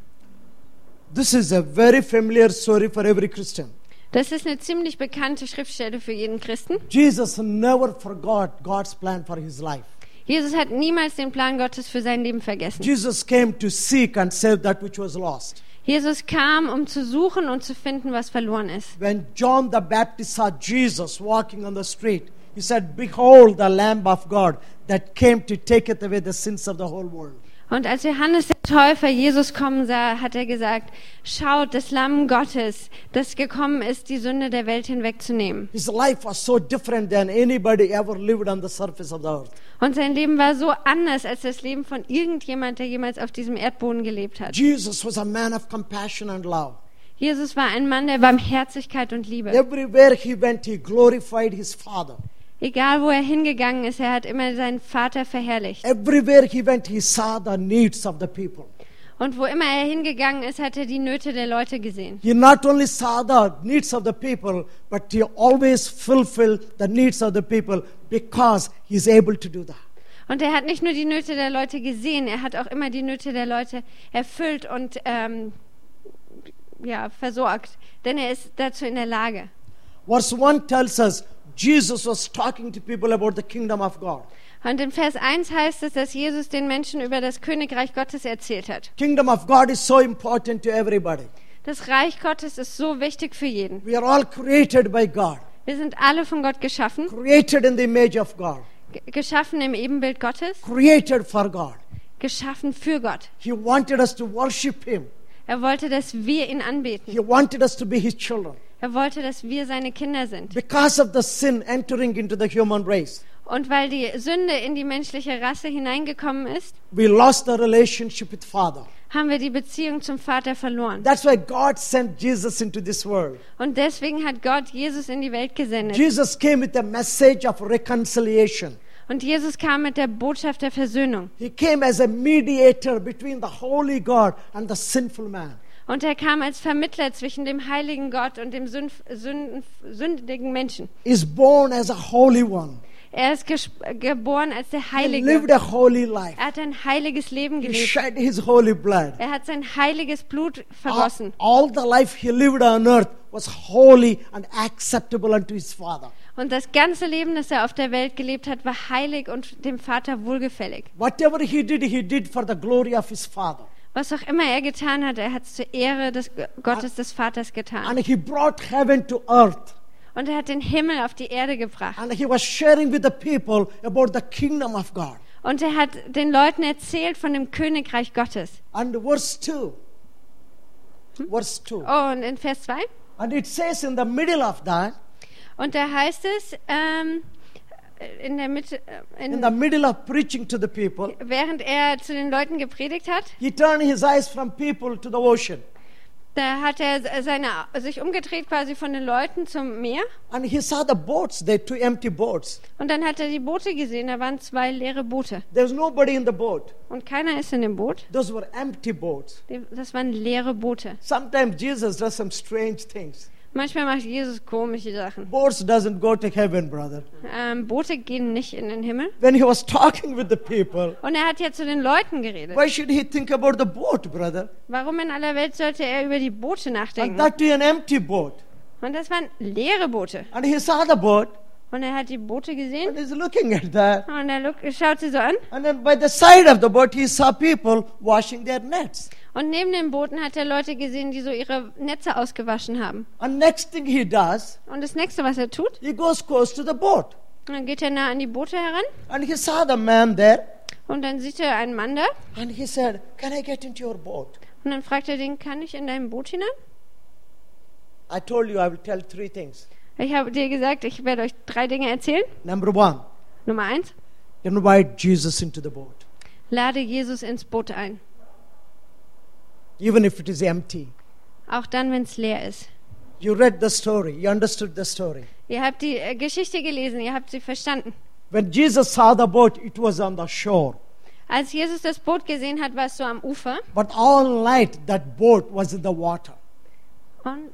This is a very familiar story for every Christian. Das ist eine ziemlich bekannte Schriftstelle für jeden Christen. Jesus never forgot God's plan for his life. Jesus hat niemals den Plan Gottes für sein Leben vergessen. Jesus came to seek and save that which was lost. Jesus kam, um zu suchen und zu finden, was verloren ist. When John the Baptist saw Jesus walking on the street, he said, Behold the Lamb of God that came to taketh away the sins of the whole world. Und als Johannes der Täufer Jesus kommen sah, hat er gesagt, schaut, das Lamm Gottes, das gekommen ist, die Sünde der Welt hinwegzunehmen. His life was so different than anybody ever lived on the surface of the earth. Und sein Leben war so anders als das Leben von irgendjemand, der jemals auf diesem Erdboden gelebt hat. Jesus was a man of compassion and love. Jesus war ein Mann der Barmherzigkeit und Liebe. Everywhere he went, he glorified his Father. Egal wo er hingegangen ist, er hat immer seinen Vater verherrlicht. Everywhere he went, he saw the needs of the people. Und wo immer er hingegangen ist, hat er die Nöte der Leute gesehen. He not only saw the needs of the people, but he always fulfilled the needs of the people because he is able to do that. Und er hat nicht nur die Nöte der Leute gesehen, er hat auch immer die Nöte der Leute erfüllt und ähm, ja, versorgt. Denn er ist dazu in der Lage. Verse 1 tells us Jesus was talking to people about the kingdom of God. Und in Vers 1 heißt es, dass Jesus den Menschen über das Königreich Gottes erzählt hat. Kingdom of God is so important to everybody. Das Reich Gottes ist so wichtig für jeden. We are all created by God, Wir sind alle von Gott geschaffen, created in the image of God, geschaffen im Ebenbild Gottes, created for God. geschaffen für Gott. He wanted us to worship Him. Er wollte, dass wir ihn anbeten. He wanted us to be His children. Er wollte, dass wir seine Kinder sind. Because of the sin entering into the human race, Und weil die Sünde in die menschliche Rasse hineingekommen ist, we lost the relationship with Father. haben wir die Beziehung zum Vater verloren. That's why God sent Jesus into this world. Und deswegen hat Gott Jesus in die Welt gesendet. Jesus came with a message of reconciliation. Und Jesus kam mit der Botschaft der Versöhnung. He came as a mediator between the holy God and the sinful man. Und er kam als Vermittler zwischen dem heiligen Gott und dem sündigen Menschen. Is born as a holy one. Er ist geboren als der He Heilige. lived a holy life. Er hat ein heiliges Leben He gelebt. shed his holy blood. Er hat sein heiliges Blut All, vergossen. all the life he lived on earth was holy and acceptable unto his Father. Und das ganze Leben, das er auf der Welt gelebt hat, war heilig und dem Vater wohlgefällig. Whatever he did, he did for the glory of his Father. Was auch immer er getan hat, er hat es zur Ehre des Gottes des Vaters getan. And he brought heaven to earth. Und er hat den Himmel auf die Erde gebracht. And he was sharing with the people about the kingdom of God. Und er hat den Leuten erzählt von dem Königreich Gottes. And verse 2. Verse 2. Oh, und in Vers 2? And it says in the middle of that, Und da heißt es, ähm, in der Mitte, äh, in in, the middle of preaching to the people, während er zu den Leuten gepredigt hat, he turned his eyes from people to the ocean. da hat er seine, sich umgedreht quasi von den Leuten zum Meer. And he saw the boats, there two empty boats. Und dann hat er die Boote gesehen, da waren zwei leere Boote. There was nobody in the boat. Und keiner ist in dem Boot. Those were empty boats. Das waren leere Boote. Sometimes Jesus does some strange things. Manchmal macht Jesus komische Sachen. Boats doesn't go to heaven, brother. Ähm, Boote gehen nicht in den Himmel. When he was talking with the people, Und er hat ja zu den Leuten geredet. why should he think about the boat, brother? Warum in aller Welt sollte er über die Boote And nachdenken? that to an empty boat. Und das waren leere Boote. And he saw the boat Und er hat die Boote and gesehen he's looking at that. und er look, schaut sie so an. And then by the side of the boat, he saw people washing their nets. Und neben den Booten hat er Leute gesehen, die so ihre Netze ausgewaschen haben. And next thing he does, Und das nächste, was er tut, he goes close to the boat. dann geht er nah an die Boote heran And he saw the man there. und dann sieht er einen Mann da And he said, Can I get into your boat? und dann fragt er den, kann ich in dein Boot hinein? I told you I will tell three things. Ich habe dir gesagt, ich werde euch drei Dinge erzählen. Number one, Nummer eins, invite Jesus into the boat, lade Jesus ins Boot ein. Even if it is empty. Auch dann, wenn es leer ist. You read the story, you understood the story. Ihr habt die äh, Geschichte gelesen, ihr habt sie verstanden. When Jesus saw the boat, it was on the shore. Als Jesus das Boot gesehen hat, war es so am Ufer. But all night, that boat was in the water. Und,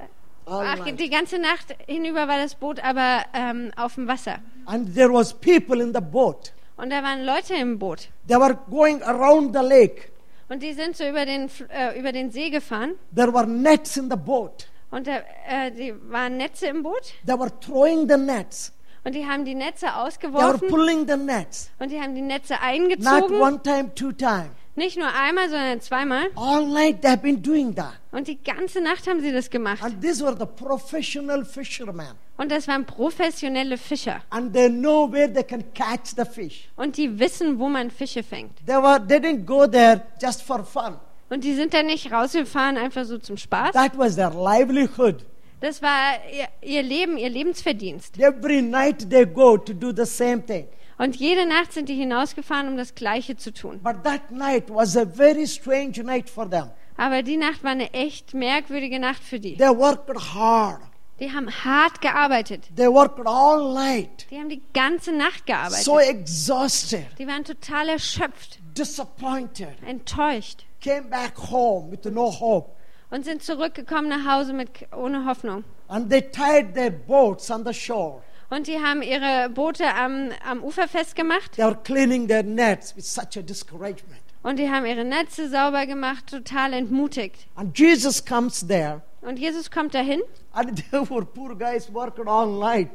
All ach, night. die ganze Nacht hinüber war das Boot aber ähm, auf dem Wasser. And there was people in the boat. Und da waren Leute im Boot. They were going around the lake. Und die sind so über den, äh, über den See gefahren. There were nets in the boat. Und da, äh, die waren Netze im Boot. They were throwing the nets. Und die haben die Netze They were ausgeworfen. pulling the nets. Und die haben die Netze Not eingezogen. one time, two time. Nicht nur einmal, sondern zweimal. All night they have been doing that. Und die ganze Nacht haben sie das gemacht. And these were the professional fishermen. Und das waren professionelle Fischer. And they know where they can catch the fish. Und die wissen, wo man Fische fängt. They, were, they didn't go there just for fun. Und die sind da nicht rausgefahren, einfach so zum Spaß. That was their livelihood. Das war ihr, ihr Leben, ihr Lebensverdienst. Every night they go to do the same thing. Und jede Nacht sind die hinausgefahren, um das Gleiche zu tun. But that night was a very strange night for them. Aber die Nacht war eine echt merkwürdige Nacht für die. They worked hard. Die haben hart gearbeitet. They worked all night. Die haben die ganze Nacht gearbeitet. So exhausted, Die waren total erschöpft, disappointed. enttäuscht Came back home with no hope. und sind zurückgekommen nach Hause mit ohne Hoffnung. And they tied their boats on the shore. Und die haben ihre Boote am, am Ufer festgemacht They were cleaning their nets with such a discouragement. und die haben ihre Netze sauber gemacht, total entmutigt. And Jesus comes there, Und Jesus kommt dahin. and they were poor guys working all night,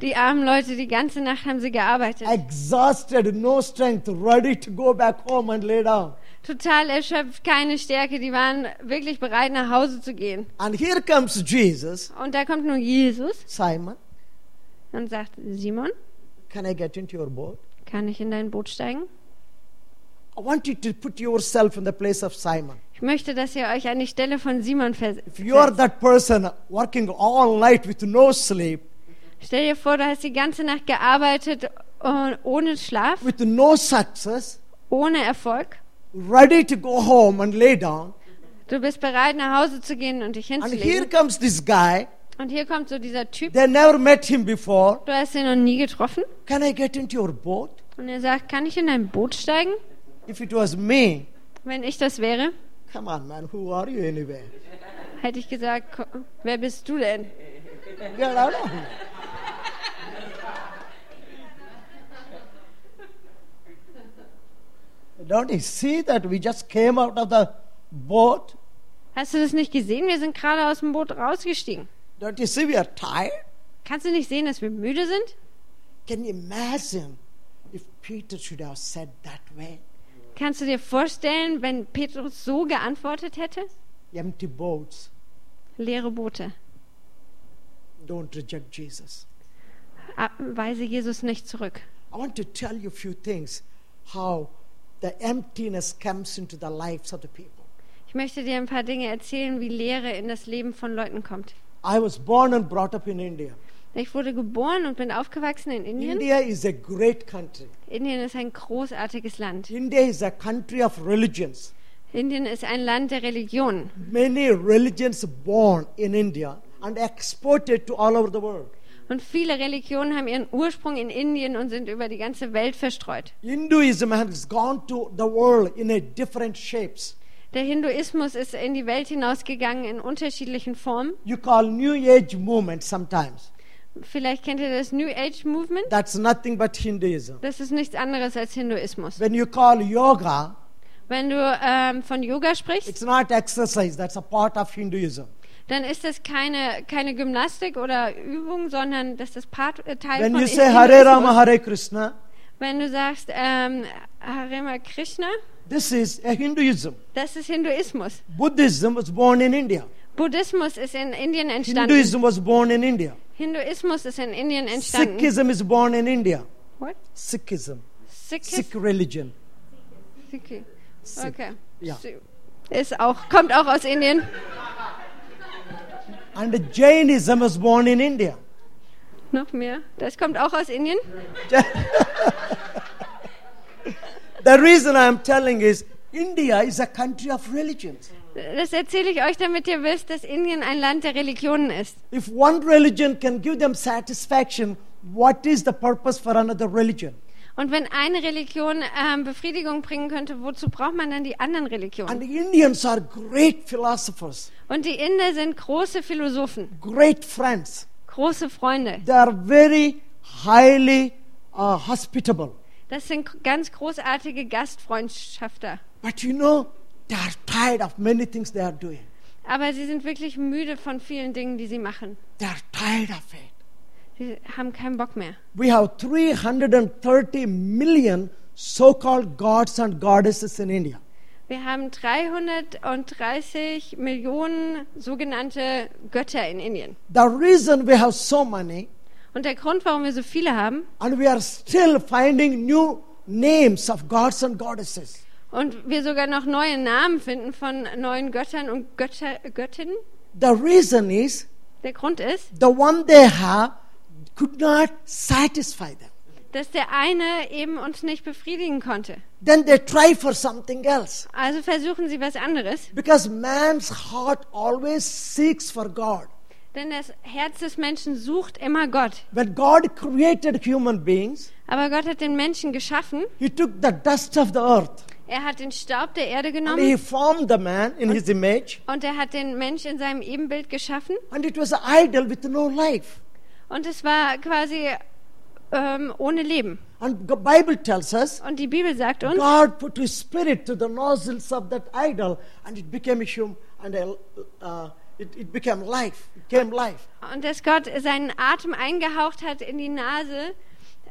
Die armen Leute, die ganze Nacht haben sie gearbeitet. exhausted, no strength, ready to go back home and lay down. Total erschöpft, keine Stärke. Die waren wirklich bereit, nach Hause zu gehen. And here comes Jesus, Und da kommt nun Jesus Simon, und sagt, Simon, can I get into your boat? kann ich in dein Boot steigen? I want you to put yourself in the place of Simon. Ich möchte, dass ihr euch an die Stelle von Simon versetzt. If you are that person working all night with no sleep, Stell dir vor, du hast die ganze Nacht gearbeitet äh, ohne Schlaf, with no success, ohne Erfolg. ready to go home and lay down, Du bist bereit, nach Hause zu gehen und dich and here hinzulegen. comes this guy. Und hier kommt so dieser Typ. They never met him before. Du hast ihn noch nie getroffen. Can I get into your boat? Und er sagt, kann ich in dein Boot steigen? If it was me, Wenn ich das wäre, come on, man, who are you anyway? hätte ich gesagt, "Ko- wer bist du denn? Get out of here. Don't you see that we just came out of the boat? Hast du das nicht gesehen? Wir sind gerade aus dem Boot rausgestiegen. Don't you see we are tired? Kannst du nicht sehen, dass wir müde sind? Can you imagine if Peter should have said that way? Kannst du dir vorstellen, wenn Petrus so geantwortet hätte? Empty boats. Leere Boote. Don't reject Jesus. Weise Jesus nicht zurück. I want to tell you a few things how the emptiness comes into the lives of the people. Ich möchte dir ein paar Dinge erzählen, wie Leere in das Leben von Leuten kommt. I was born and brought up in India. Ich wurde geboren und bin aufgewachsen in Indien. India is a great country. Indien ist ein großartiges Land. India is a country of religions. Indien ist ein Land der Religionen. Many religions born in India and exported to all over the world. Und viele Religionen haben ihren Ursprung in Indien und sind über die ganze Welt verstreut. Hinduism has gone to the world in a different shapes. Der Hinduismus ist in die Welt hinausgegangen in unterschiedlichen Formen. You call New Age movement sometimes. Vielleicht kennt ihr das New Age Movement. That's nothing but Hinduism. Das ist nichts anderes als Hinduismus. When you call yoga, Wenn du ähm, von Yoga sprichst, it's not exercise, that's a part of Hinduism. dann ist das keine, keine Gymnastik oder Übung, sondern das ist Part, äh, Teil When von you say Hare Rama, Hinduismus. Hare Krishna, Wenn du sagst ähm, Hare Krishna, this is a Hinduism. das ist Hinduismus. Buddhism was born in India. Buddhismus ist in Indien entstanden. Hinduism was born in India. Hinduismus ist in Indien entstanden. Sikhism is born in India. What? Sikhism, Sikh Sikh religion. Sikh. Okay. Ja. Ist auch, kommt auch aus Indien. And Jainism was born in India. Noch mehr. Das kommt auch aus Indien. The reason I am telling is India is a country of religions. Das erzähle ich euch, damit ihr wisst, dass Indien ein Land der Religionen ist. If one religion can give them satisfaction, what is the purpose for another religion? Und wenn eine Religion ähm, Befriedigung bringen könnte, wozu braucht man dann die anderen And Religionen? the Indians are great philosophers, Und die Inder sind große Philosophen, great friends. große Freunde. They are very highly uh, hospitable. Das sind ganz großartige Gastfreundschafter. But you know, they are tired of many things they are doing. Aber sie sind wirklich müde von vielen Dingen, die sie machen. They are tired of it. Sie haben keinen Bock mehr. We have 330 million so called gods and goddesses in India. Wir haben 330 Millionen sogenannte Götter in Indien. The reason we have so many, Und der Grund, warum wir so viele haben and we are still finding new names of gods and goddesses, und wir sogar noch neue Namen finden von neuen Göttern und Götter, Göttinnen, the reason is der Grund ist, the one they have could not satisfy them. dass der eine eben uns nicht befriedigen konnte. Then they try for something else. Also versuchen sie was anderes, Because man's heart always seeks for God. Denn das Herz des Menschen sucht immer Gott. When God created human beings, Aber Gott hat den Menschen geschaffen, He took the dust of the earth er hat den Staub der Erde and He genommen formed the man in His image, und er hat den Mensch in seinem Ebenbild geschaffen and it was an idol with no life. Und es war quasi ähm, ohne Leben. And the Bible tells us Und die Bibel sagt uns, God put His Spirit to the nostrils of that idol, and it became a human, and a, uh, it, it became life. It came life. und dass Gott seinen Atem eingehaucht hat in die Nase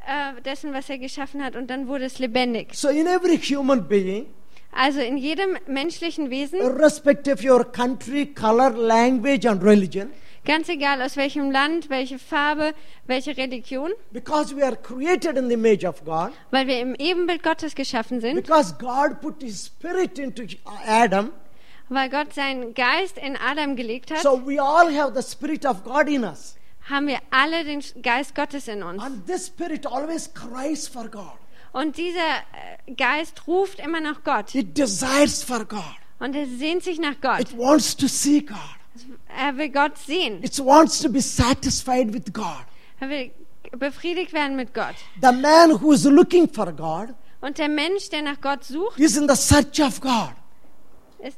äh, dessen, was er geschaffen hat, und dann wurde es lebendig. So in every human being, Also in jedem menschlichen Wesen, irrespective of your country, color, language, and religion, ganz egal aus welchem Land, welche Farbe, welche Religion, because we are created in the image of God, weil wir im Ebenbild Gottes geschaffen sind, because God put His Spirit into Adam, weil Gott seinen Geist in Adam gelegt hat, so we all have the Spirit of God in us. haben wir alle den Geist Gottes in uns. And this Spirit always cries for God. Und dieser äh, Geist ruft immer nach Gott. It desires for God. Und er sehnt sich nach Gott. It wants to see God. Er will Gott sehen. It wants to be satisfied with God. Er will befriedigt werden mit Gott. The man who is looking for God Und der Mensch, der nach Gott sucht, is in the search of God. ist,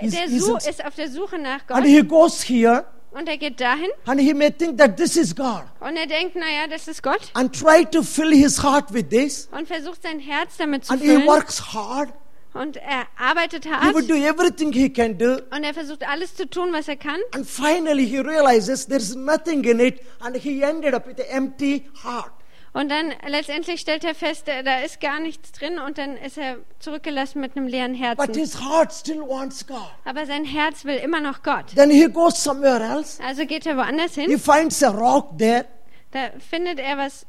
He's- der he's Su ist auf der Suche nach Gott. And he goes here Und er geht dahin and he may think that this is God und er denkt, naja, das ist Gott. and try to fill his heart with this. Und versucht sein Herz damit zu And he works hard. Und er arbeitet He would do everything he can do. Und er versucht alles zu tun, was er kann. And finally he realizes there's nothing in it and he ended up with an empty heart. Und dann letztendlich stellt er fest, äh, da ist gar nichts drin und dann ist er zurückgelassen mit einem leeren But Herzen. his heart still wants God. Aber sein Herz will immer noch Gott. Then he goes somewhere else. Also geht er woanders He hin. finds a rock there, Da findet er was,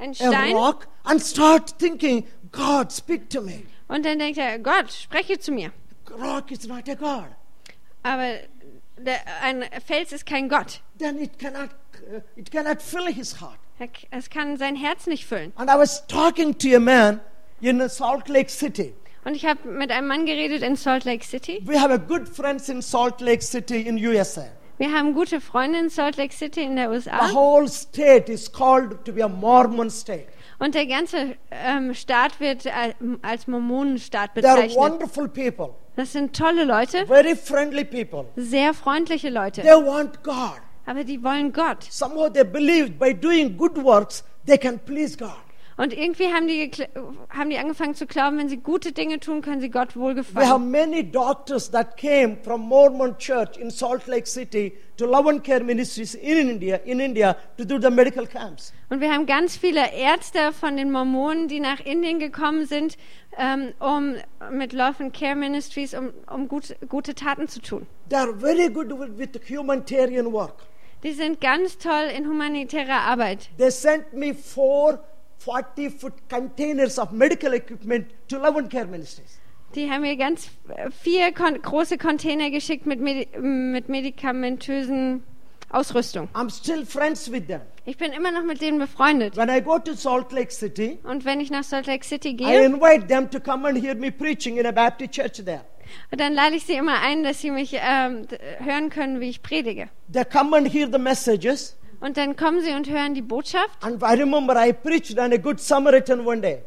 ein a Stein. rock, and start thinking, God, speak to me. Und dann denkt er, Gott, spreche zu mir. Rock is not a God. Aber der, ein Fels ist kein Gott. Then it cannot, uh, it cannot fill his heart. Es kann sein Herz nicht füllen. And I was talking to a man in Salt Lake City. Und ich habe mit einem Mann geredet in Salt Lake City. We have a good friends in Salt Lake City in USA. Wir haben gute Freunde in Salt Lake City in der The USA. whole state is called to be a Mormon state. Und der ganze ähm, Staat wird al- als Mormonenstaat They are bezeichnet. wonderful people, Das sind tolle Leute, very friendly people. sehr freundliche Leute. They want God. Aber die wollen Gott. Somehow they believe by doing good works they can please God. Und irgendwie haben die, haben die angefangen zu glauben, wenn sie gute Dinge tun, können sie Gott We have wohlgefallen. many doctors that came from Mormon Church in Salt Lake City to Love and Care Ministries in India, in India to do the medical camps. Und wir haben ganz viele Ärzte von den Mormonen, die nach Indien gekommen sind, ähm, um mit Love and Care Ministries, um, um gut, gute Taten zu tun. They are very good with humanitarian work. Die sind ganz toll in humanitärer Arbeit. They sent me four 40 foot containers of medical equipment to Love and Care Ministries. Die haben mir ganz vier kon große Container geschickt mit, Medi mit medikamentösen Ausrüstung. I'm still friends with them. Ich bin immer noch mit denen befreundet. When I go to Salt Lake City, Und wenn ich nach Salt Lake City I gehe, invite them to come and hear me preaching in a Baptist church there. Dann lade ich sie immer ein, dass sie mich ähm, hören können, wie ich predige. They come and hear the messages. Und dann kommen sie und hören die Botschaft. And I remember I preached on a Good Samaritan one day.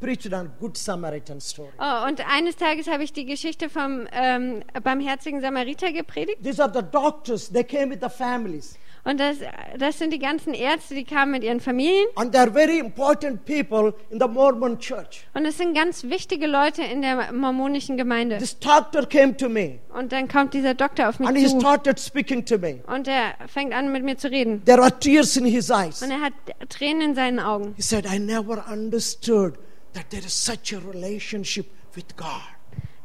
Preached on Good Samaritan story. Oh, und eines Tages habe ich die Geschichte vom ähm, barmherzigen Samariter gepredigt. These are the doctors. They came with the families. Und das, das sind die ganzen Ärzte, die kamen mit ihren Familien. And they are very important people in the Mormon church. Und es sind ganz wichtige Leute in der mormonischen Gemeinde. This doctor came to me Und dann kommt dieser Doktor auf mich and he zu. started speaking to me. Und er fängt an, mit mir zu reden. There are tears in his eyes. Und er hat Tränen in seinen Augen. He said, I never understood that there is such a relationship with God.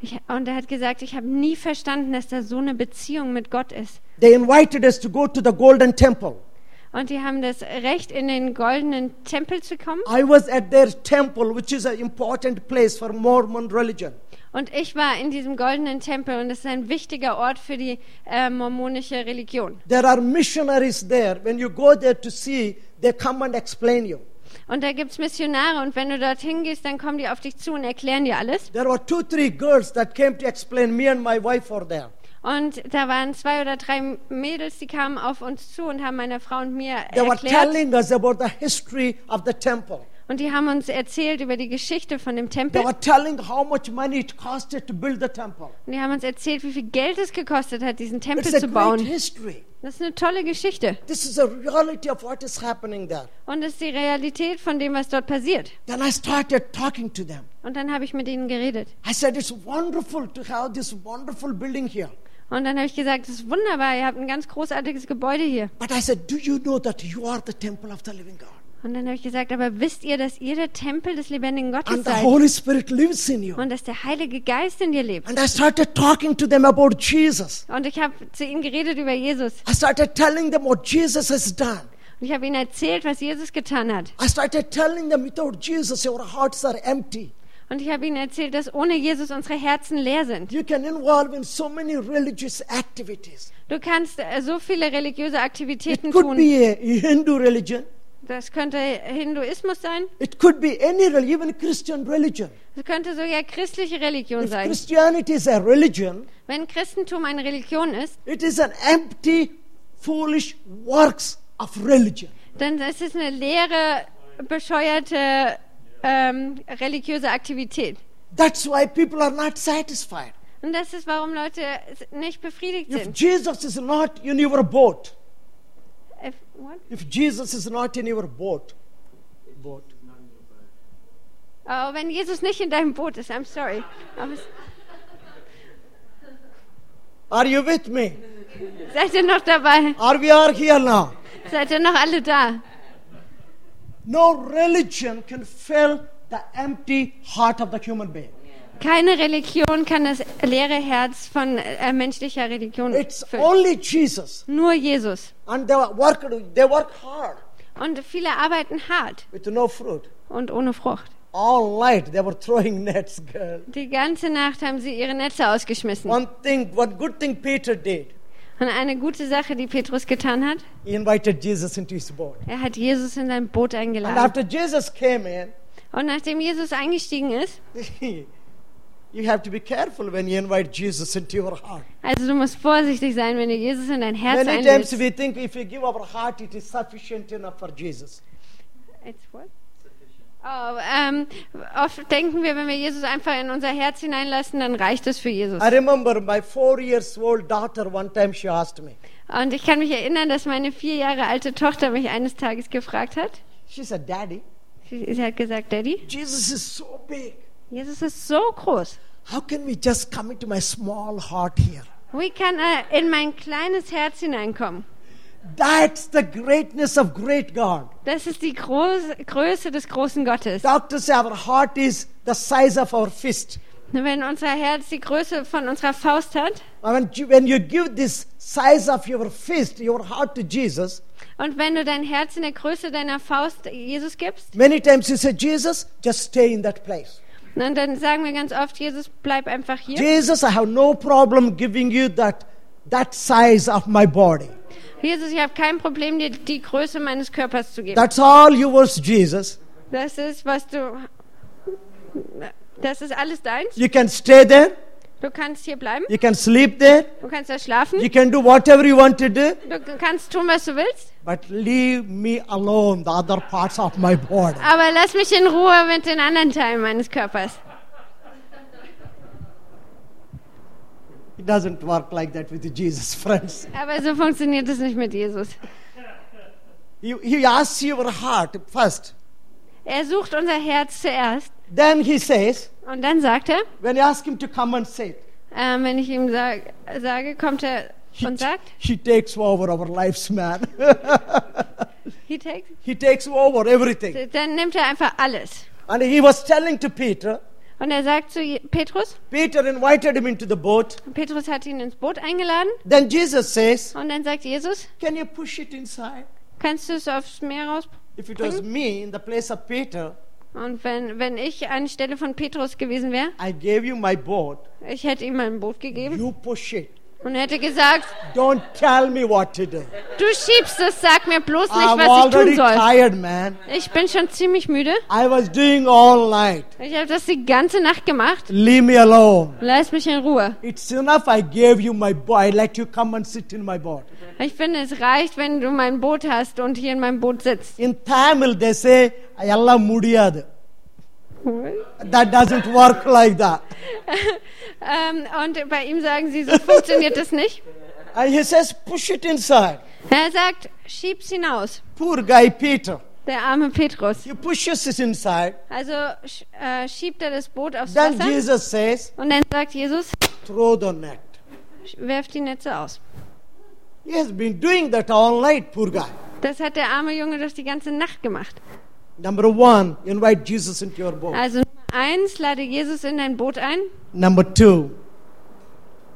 Ich, und er hat gesagt, ich habe nie verstanden, dass da so eine Beziehung mit Gott ist. They invited us to go to the Golden Temple. Und die haben das Recht, in den goldenen Tempel zu kommen. I was at their temple, which is an important place for Mormon religion. Und ich war in diesem goldenen Tempel und das ist ein wichtiger Ort für die äh, mormonische Religion. There are missionaries there. When you go there to see, they come and explain you. Und da gibt es Missionare und wenn du dorthin gehst, dann kommen die auf dich zu und erklären dir alles. There were two, three girls that came to explain. Me and my wife were there. Und da waren zwei oder drei Mädels, die kamen auf uns zu und haben meiner Frau und mir They were erklärt. telling us about the history of the temple. Und die haben uns erzählt über die Geschichte von dem They Tempel. were telling how much money it costed to build the temple. Und die haben uns erzählt, wie viel Geld es gekostet hat, diesen Tempel It's a zu great bauen. history. Das ist eine tolle Geschichte. This is a reality of what is happening there. Und das ist die Realität von dem, was dort passiert. Then I started talking to them. Und dann habe ich mit ihnen geredet. I said, It's wonderful to have this wonderful building here. Und dann habe ich gesagt, es ist wunderbar, ihr habt ein ganz großartiges Gebäude hier. But I said, Do you know that you are the temple of the living God? Und dann habe ich gesagt, aber wisst ihr, dass ihr der Tempel des lebendigen Gottes And the seid? Holy Spirit lives in you. Und dass der Heilige Geist in dir lebt. And I started talking to them about Jesus. Und ich habe zu ihnen geredet über Jesus. I started telling them what Jesus has done. Und ich habe ihnen erzählt, was Jesus getan hat. I started telling them without Jesus, your hearts are empty. Und ich habe ihnen erzählt, dass ohne Jesus unsere Herzen leer sind. You can involve in so many religious activities. Du kannst äh, so viele religiöse It Aktivitäten could tun. be a Hindu religion. Das könnte Hinduismus sein. It could be any religion, even Christian religion. Das könnte sogar christliche Religion If sein. Christianity is a religion, Wenn Christentum eine Religion ist, it is an empty, foolish works of religion. dann ist es eine leere, bescheuerte ähm, religiöse Aktivität. That's why people are not satisfied. Und das ist, warum Leute nicht befriedigt If sind. Jesus is not in your boat, what? if Jesus is not in your boat, boat, Oh, wenn Jesus nicht in deinem Boot ist, I'm sorry. Are you with me? seid ihr noch dabei? Are we are here now? Seid ihr noch alle da? No religion can fill the empty heart of the human being. Keine Religion kann das leere Herz von äh, menschlicher Religion It's füllen. only Jesus. Nur Jesus. And they work, they work hard Und viele arbeiten hart with no fruit. und ohne Frucht. All night they were throwing nets, girl. Die ganze Nacht haben sie ihre Netze ausgeschmissen. One thing, one good thing Peter did, Und eine gute Sache, die Petrus getan hat, he invited Jesus into his boat. er hat Jesus in sein Boot And eingeladen. after Jesus came in, Und nachdem Jesus eingestiegen ist, also du musst vorsichtig sein, wenn du Jesus in dein Herz Many times we think if we give our heart, it is sufficient enough for Jesus. It's what? Oh, ähm, oft denken wir, wenn wir Jesus einfach in unser Herz hineinlassen, dann reicht es für Jesus. I remember my four years old daughter one time she asked me, Und ich kann mich erinnern, dass meine vier Jahre alte Tochter mich eines Tages gefragt hat. she said, Daddy, Sie, sie hat gesagt, Daddy, Jesus is so big. Jesus ist so groß. How can we just come into my small heart here? Wie kann er in mein kleines Herz hineinkommen? That's the greatness of great God. Das ist die Groß Größe des großen Gottes. Doctors say our heart is the size of our fist. Wenn unser Herz die Größe von unserer Faust hat When you, when you give this size of your fist, your heart to Jesus, und wenn du dein Herz in der Größe deiner Faust Jesus gibst, many times you say, Jesus, just stay in that place. Und dann sagen wir ganz oft, Jesus, bleib einfach hier. Jesus, I have no problem giving you that, that size of my body. Jesus, ich habe kein Problem, dir die Größe meines Körpers zu geben. That's all yours, Jesus. Das ist, was du. Das ist alles deins. You can stay there. Du kannst hier bleiben. You can sleep there. Du kannst da schlafen. You can do whatever you want to do. Du kannst tun, was du willst. But leave me alone, the other parts of my body. Aber lass mich in Ruhe mit den anderen Teilen meines Körpers. It doesn't work like that with Jesus, friends. Aber so funktioniert es nicht mit Jesus. He, he asks your heart first. Er sucht unser Herz zuerst. Then he says, Und dann sagt er, when you ask him to come and sit, ähm, wenn ich ihm sag, sage, kommt er und sagt, he takes over our lives, man. he takes, he takes over everything. dann nimmt er einfach alles. And he was telling to Peter, Und er sagt zu Petrus, Peter invited him into the boat. Petrus hat ihn ins Boot eingeladen. Then Jesus says, Und dann sagt Jesus, Can you push it inside? kannst du es aufs Meer raus? If it was me in the place of Peter, Und wenn, wenn ich anstelle von Petrus gewesen wäre, ich hätte ihm mein Boot gegeben. Und hätte gesagt, Don't tell me what to do. du schiebst es, sag mir bloß nicht, I'm was ich tun already soll. tired, man. Ich bin schon ziemlich müde. I was doing all night. Ich habe das die ganze Nacht gemacht. Leave me alone. Lass mich in Ruhe. It's enough I gave you my boat. I let you come and sit in my boat. Ich finde, es reicht, wenn du mein Boot hast und hier in meinem Boot sitzt. In Tamil, they say, Ayalla mudiyadu. That doesn't work like that. ähm, und bei ihm sagen sie, so funktioniert das nicht. And he says, push it inside. Er sagt, schieb's hinaus. Poor guy Peter. Der arme Petrus. He pushes it inside. Also sch äh, schiebt er das Boot aufs Then Wasser. Jesus says, Und dann sagt Jesus, throw the net. werft die Netze aus. He has been doing that all night, poor guy. Das hat der arme Junge doch die ganze Nacht gemacht. Number one, invite Jesus into your boat. Also Nummer eins, lade Jesus in dein Boot ein. Number two,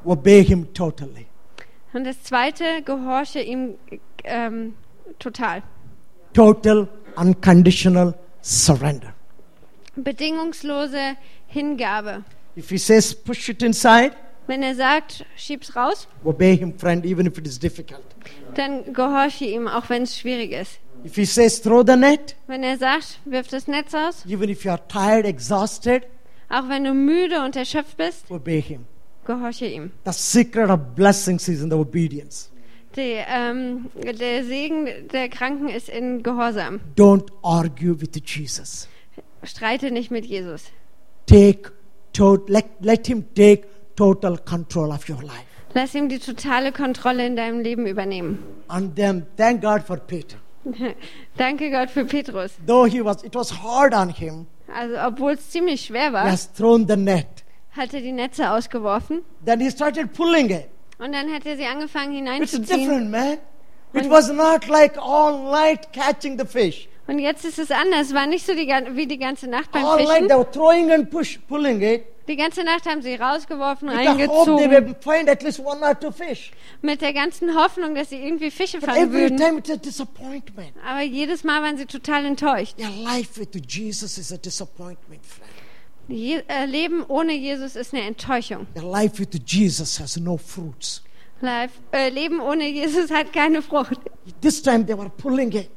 obey him totally. Und das zweite, gehorche ihm ähm, total. Total, unconditional surrender. Bedingungslose Hingabe. If he says push it inside, Wenn er sagt, schieb's raus, obey him, friend, even if it is difficult. dann gehorche ihm, auch wenn es schwierig ist. If he says throw the net, Wenn er sagt, wirf das Netz aus, even if you are tired, exhausted, auch wenn du müde und erschöpft bist, obey him. gehorche ihm. The secret of blessings is in the obedience. Die, ähm, der Segen der Kranken ist in Gehorsam. Don't argue with Jesus. Streite nicht mit Jesus. Take tot, let, let him take total control of your life. Lass ihm die totale Kontrolle in deinem Leben übernehmen. And then thank God for Peter. Danke Gott für Petrus. Though he was it was hard on him, Also obwohl es ziemlich schwer he war, has thrown the net. hat er die Netze ausgeworfen Then he started pulling it. und dann hat er sie angefangen It's hineinzuziehen. different, man. It was not like all night catching the fish. Und jetzt ist es anders. Es war nicht so die, wie die ganze Nacht beim All night Fischen. they were throwing and push, pulling it. Die ganze Nacht haben sie rausgeworfen, With the hope they reingezogen, will find at least one or two fish. mit der ganzen Hoffnung, dass sie irgendwie Fische But fangen every würden. time it's a disappointment. Aber jedes Mal waren sie total enttäuscht. Your life with Jesus is a disappointment, friend. Je äh, Leben ohne Jesus ist eine Enttäuschung. Your life with Jesus has no fruits. Life, äh, Leben ohne Jesus hat keine Frucht. This time they were pulling it,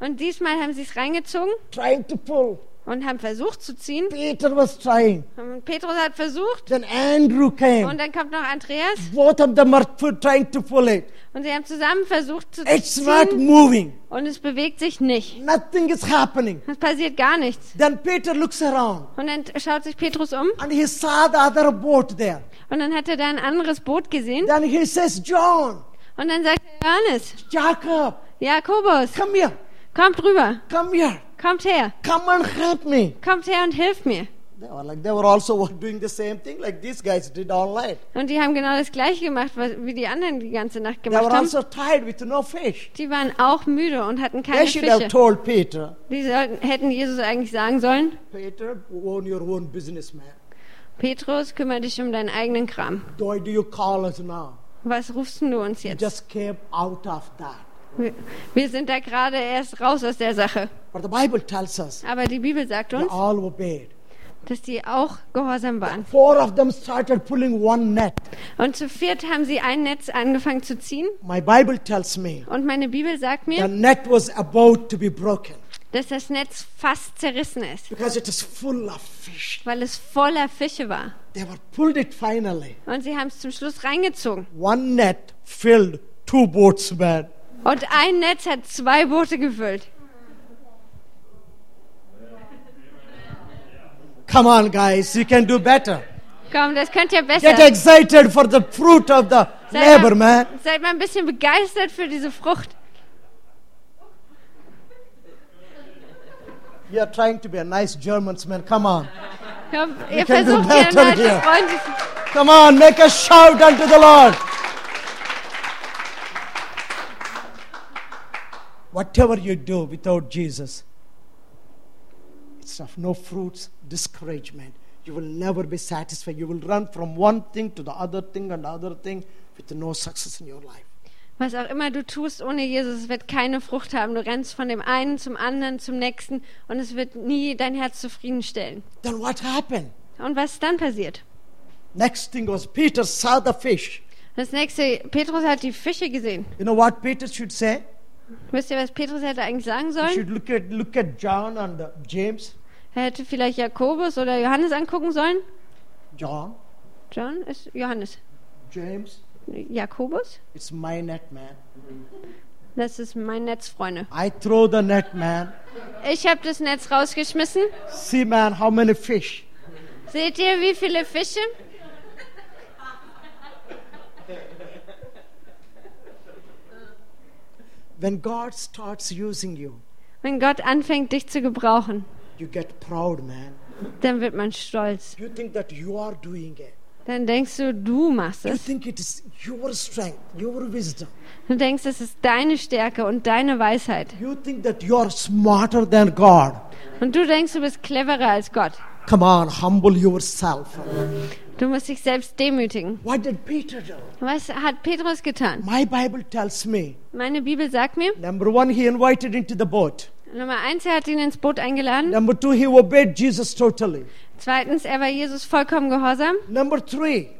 Und diesmal haben sie es reingezogen trying to pull. Und haben versucht zu ziehen. Peter was trying. Und Petrus hat versucht. Then Andrew came. Und dann kommt noch Andreas. Both of them are trying to pull it. Und sie haben zusammen versucht zu It's not ziehen. moving. Und es bewegt sich nicht. Nothing is happening. Es passiert gar nichts. Then Peter looks around Und dann schaut sich Petrus um. and he saw the other boat there. Und dann hat er da ein anderes Boot gesehen. Then he says, John, Und dann sagt er, Johannes, Jacob, Jakobus, come here, kommt rüber. come here, Kommt her. come and help me. Kommt her und hilft mir. They were like they were also doing the same thing like these guys did all night. Und die haben genau das gleiche gemacht, wie die anderen die ganze Nacht They gemacht were haben. also tired with no fish. Die waren auch müde und hatten They keine should have Fische. told Peter, Die sollten, hätten Jesus eigentlich sagen sollen, Peter, own your own business, man. Petrus, kümmere dich um deinen eigenen Kram. Why do you call us now? Was rufst du uns jetzt? just came out of that. Wir, sind da gerade erst raus aus der Sache. But the Bible tells us Aber die Bibel sagt they uns, all obeyed. dass die auch gehorsam waren. Four of them started pulling one net. Und zu viert haben sie ein Netz angefangen zu ziehen. My Bible tells me Und meine Bibel sagt the mir, net was about to be broken dass das Netz fast zerrissen ist, because it is full of fish. weil es voller Fische war. They were pulled it finally. Und sie haben es zum Schluss reingezogen. One net filled two boats, man. Und ein Netz hat zwei Boote gefüllt. Come on, guys, you can do better. Komm, das könnt ihr Get besser. excited for the fruit of the Seid labor, man. seid mal ein bisschen begeistert für diese Frucht. You are trying to be a nice Germans, man. Come on. Komm, ihr versucht hier better ein. Come on, make a shout unto the Lord. Whatever you do without Jesus, it's of no fruits, discouragement. You will never be satisfied. You will run from one thing to the other thing and the other thing with no success in your life. Was auch immer du tust ohne Jesus, es wird keine Frucht haben. Du rennst von dem einen zum anderen, zum nächsten und es wird nie dein Herz zufriedenstellen. Then what happened? Und was ist dann passiert? Next thing was Peter saw the fish. Das nächste, Petrus hat die Fische gesehen. You know what Peter should say? Wisst ihr, was Petrus hätte eigentlich sagen sollen? should look at look at John and uh, James. Er hätte vielleicht Jakobus oder Johannes angucken sollen. John, John ist Johannes. James, Jakobus? it's my net, man. Das ist mein Netz, Freunde. I throw the net, man. Ich habe das Netz rausgeschmissen. See, man, how many fish? Seht ihr, wie viele Fische? When God starts using you, Wenn Gott anfängt, dich zu gebrauchen, you get proud, man. dann wird man stolz. You think that you are doing it. Dann denkst du, du machst You es. think it is your strength, your wisdom. Du denkst, es ist deine Stärke und deine Weisheit. You think that you are smarter than God. Und du denkst, du bist cleverer als Gott. Come on, humble yourself. Du musst dich selbst demütigen. What did Peter do? Was hat Petrus getan? My Bible tells me. Meine Bibel sagt mir, Number one, he invited into the boat. Nummer eins, er hat ihn ins Boot eingeladen. Number two, he obeyed Jesus totally. Zweitens, er war Jesus vollkommen gehorsam. Number three,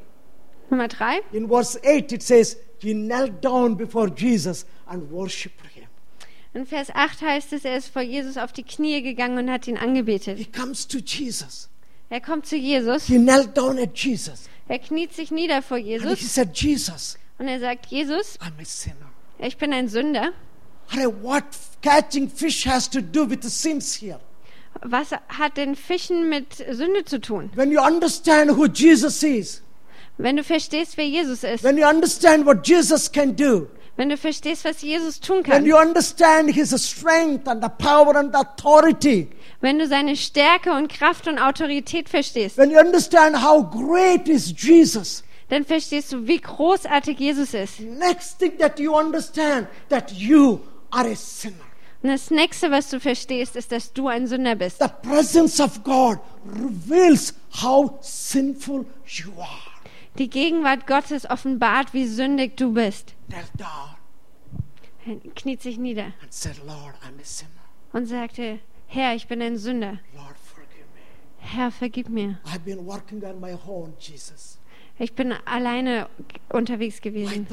Nummer drei, in verse 8, it says, he knelt down before Jesus and worshiped him. in Vers 8 heißt es, er ist vor Jesus auf die Knie gegangen und hat ihn angebetet. He comes to Jesus. Er kommt zu Jesus, He knelt down at Jesus. er kniet sich nieder vor And he Jesus said, Jesus, und er sagt, Jesus, I'm a sinner. ich bin ein Sünder. What catching fish has to do with the sins here? Was hat denn Fischen mit Sünde zu tun? When you understand who Jesus is, Wenn du verstehst, wer Jesus ist, when you understand what Jesus can do, wenn du verstehst, was Jesus tun when kann, you understand his strength and the power and the authority, wenn du seine Stärke und Kraft und Autorität verstehst, when you understand how great is Jesus, dann verstehst du, wie großartig Jesus ist. next thing that you understand that you are a sinner. Und das nächste, was du verstehst, ist, dass du ein Sünder bist. The presence of God reveals how sinful you are. Die Gegenwart Gottes offenbart, wie sündig du bist. Er kniet sich nieder und sagte, Herr, ich bin ein Sünder. Herr, vergib mir. Ich bin alleine unterwegs gewesen.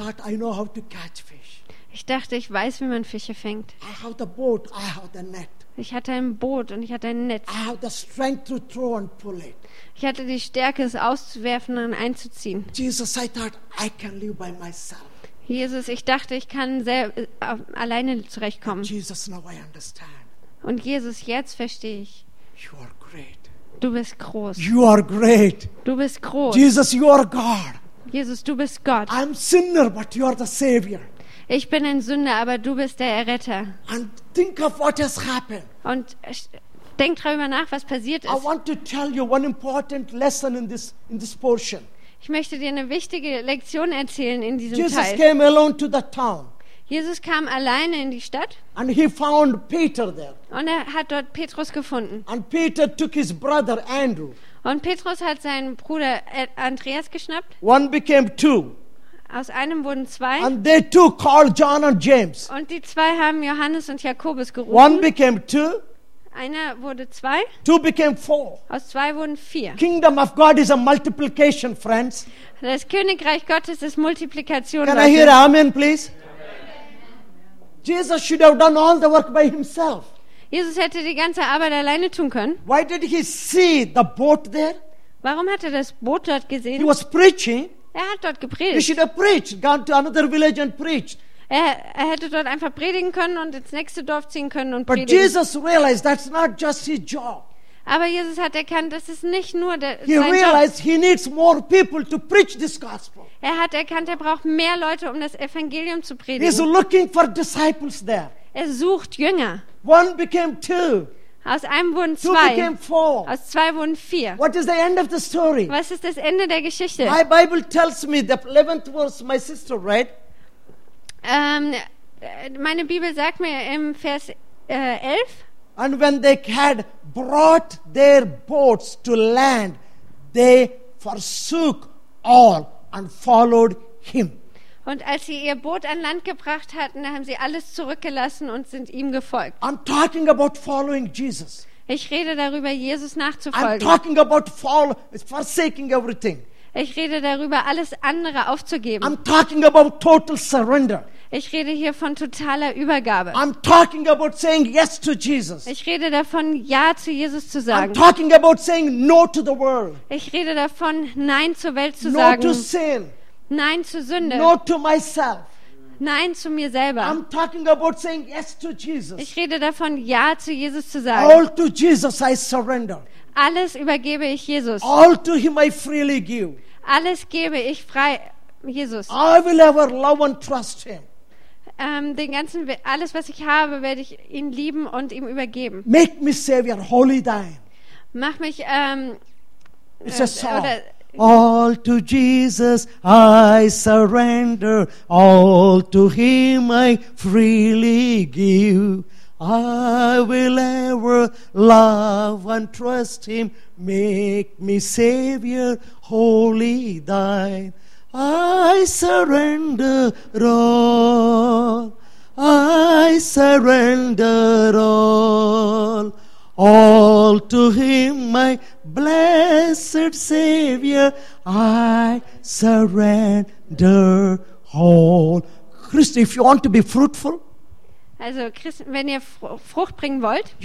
Ich dachte, ich weiß, wie man Fische fängt. I have the boat, I have the net. Ich hatte ein Boot und ich hatte ein Netz. Ich hatte die Stärke, es auszuwerfen und einzuziehen. Jesus, I thought I can live by myself. Jesus, ich dachte, ich kann äh, alleine zurechtkommen. Jesus, now I understand. Und Jesus, jetzt verstehe ich. You are great. Du bist groß. You are great. Du bist groß. Jesus, you are God. Jesus, du bist Gott. I'm sinner, but you are the Savior. Ich bin ein Sünder, aber du bist der Erretter. And think of what has happened. Und denk darüber nach, was passiert I ist. want to tell you one important lesson in this in this portion. Ich möchte dir eine wichtige Lektion erzählen in diesem Jesus Teil. came alone to the town Jesus kam alleine in die Stadt and he found Peter there. und er hat dort Petrus gefunden. And Peter took his brother Andrew. Und Petrus hat seinen Bruder Andreas geschnappt. One became two. Aus einem wurden zwei. And they two called John and James. Und die zwei haben Johannes und Jakobus One gerufen. became two, Einer wurde zwei, two became four. aus zwei wurden vier. Kingdom of God is a multiplication, friends. Das Königreich Gottes ist Multiplikation. Can I hear Leute. amen, please? Jesus should have done all the work by himself. Jesus hätte die ganze Arbeit alleine tun können. Why did he see the boat there? Warum hat er das Boot dort He gesehen? was preaching. Er hat dort He gepredigt. should have preached, gone to another village and preached. Er, er hätte dort einfach predigen können und ins nächste Dorf ziehen können und But predigen. Jesus realized that's not just his job. Aber Jesus hat erkannt, das ist nicht nur der, He sein Job. realized he needs more people to preach this gospel. Er hat erkannt, er braucht mehr Leute, um das Evangelium zu He's predigen. looking for disciples there. Er sucht Jünger. One became two, Aus einem wurden two zwei. became four. Aus zwei wurden vier. What is the end of the story? Was ist das Ende der Geschichte? My Bible tells me the 11th verse, my sister read. Ähm, äh, meine Bibel sagt mir im Vers äh, 11, And when they had brought their boats to land, they forsook all and followed him. und als sie ihr Boot an Land gebracht hatten, haben sie alles zurückgelassen und sind ihm gefolgt. I'm talking about following Jesus. Ich rede darüber, Jesus I'm nachzufolgen. talking about follow, forsaking everything. Ich rede darüber, alles andere aufzugeben. I'm talking about total surrender. Ich rede hier von totaler Übergabe. I'm talking about saying yes to Jesus. Ich rede davon, Ja zu Jesus zu I'm sagen. talking about saying no to the world, Ich rede davon, Nein zur Welt zu no to sagen. sin, Nein zur Sünde. no to myself. Nein zu mir selber. I'm talking about saying yes to Jesus. Ich rede davon, Ja zu Jesus zu sagen. All to Jesus I surrender. Alles übergebe ich Jesus. All to Him I freely give. Alles gebe ich frei Jesus. I will ever love and trust Him. ähm, den ganzen, alles, was ich habe, werde ich ihn lieben und ihm übergeben. Make me Savior wholly thine. Mach mich, ähm, It's äh, a song. oder All to Jesus I surrender, all to Him I freely give. I will ever love and trust Him. Make me Savior, wholly thine. I surrender all. I surrender all. All to Him, my blessed Savior, I surrender all. Christ, if you want to be fruitful, also Christen, wenn ihr Fr- Frucht bringen wollt,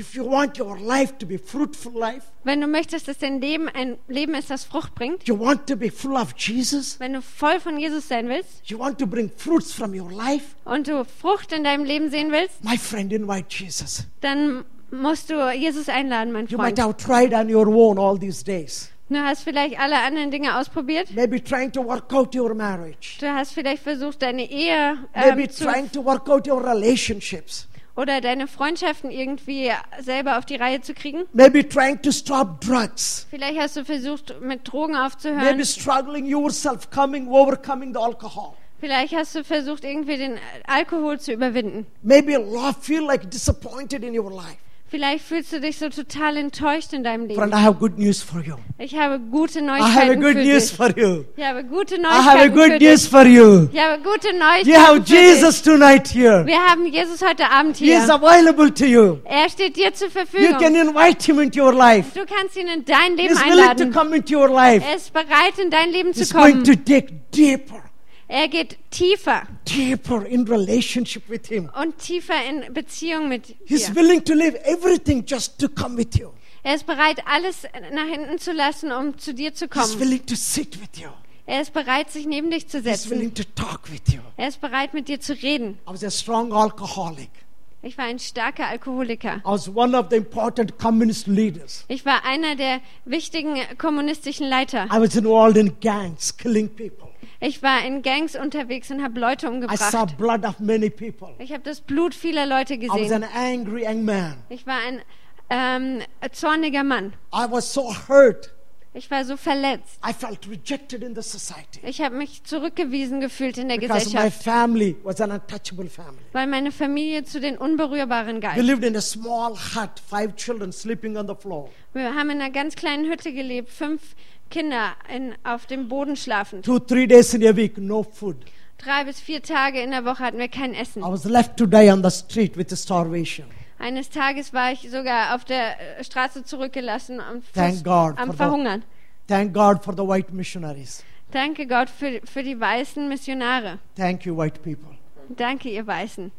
wenn du möchtest, dass dein Leben ein Leben ist, das Frucht bringt, wenn du voll von Jesus sein willst you want to bring fruits from your life, und du Frucht in deinem Leben sehen willst, my friend, invite Jesus. dann musst du Jesus einladen, mein You might Freund. have tried on your own all these days. Du hast vielleicht alle anderen Dinge ausprobiert. Maybe trying to work out your marriage. Du hast vielleicht versucht, deine Ehe Maybe ähm, zu, trying to work out your relationships. oder deine Freundschaften irgendwie selber auf die Reihe zu kriegen. Maybe trying to stop drugs. Vielleicht hast du versucht, mit Drogen Maybe aufzuhören. struggling yourself, coming, overcoming the alcohol. Vielleicht hast du versucht, irgendwie den Alkohol zu überwinden. Maybe feel like disappointed in your life. Vielleicht fühlst du dich so total enttäuscht in deinem Friend, Leben. I have good news for you. Ich habe gute I have a Neuigkeiten good für news dich. for you. Ich habe gute I have a Neuigkeiten für dich. for you. Ich habe gute You Neuigkeiten have für dich. Jesus tonight here. Wir haben Jesus heute Abend He is hier. available to you. Er steht dir zur You Verfügung. can invite him into your life. Du kannst ihn in dein Leben He's willing to einladen. come into your life. Er ist bereit, in dein Leben zu He's going kommen. to dig deeper, Er geht tiefer deeper in relationship with him. und tiefer in Beziehung mit He's dir. willing to leave everything just to come with you. Er ist bereit, alles nach hinten zu lassen, um zu dir zu He's kommen. willing to sit with you. Er ist bereit, sich neben dich zu He's setzen. willing to talk with you. Er ist bereit, mit dir zu reden. I was a strong alcoholic. Ich war ein starker Alkoholiker. I was one of the important communist leaders. Ich war einer der wichtigen kommunistischen Leiter. I was involved in gangs, killing people. Ich war in Gangs unterwegs und habe Leute I saw umgebracht. blood of many people. Ich habe das Blut vieler Leute I was an gesehen. angry young man. Ich war ein ähm, zorniger Mann. I was so hurt. Ich war so verletzt. I felt rejected in the society Ich habe mich zurückgewiesen gefühlt in der because my Gesellschaft, family was an untouchable family. weil meine Familie zu den Unberührbaren We galt. lived in a small hut, five children sleeping on the floor. Wir haben in einer ganz kleinen Hütte gelebt, fünf Kinder in, auf dem Boden schlafend. Two, three days in a week, no food. Drei bis vier Tage in der Woche hatten wir kein Essen. I was left to die on the street with starvation. Eines Tages war ich sogar auf der äh, Straße zurückgelassen am, Thank God am for the- Verhungern. Thank God for the white missionaries. Danke Gott für, für die weißen Missionare. Thank you, white people. Danke, ihr Weißen.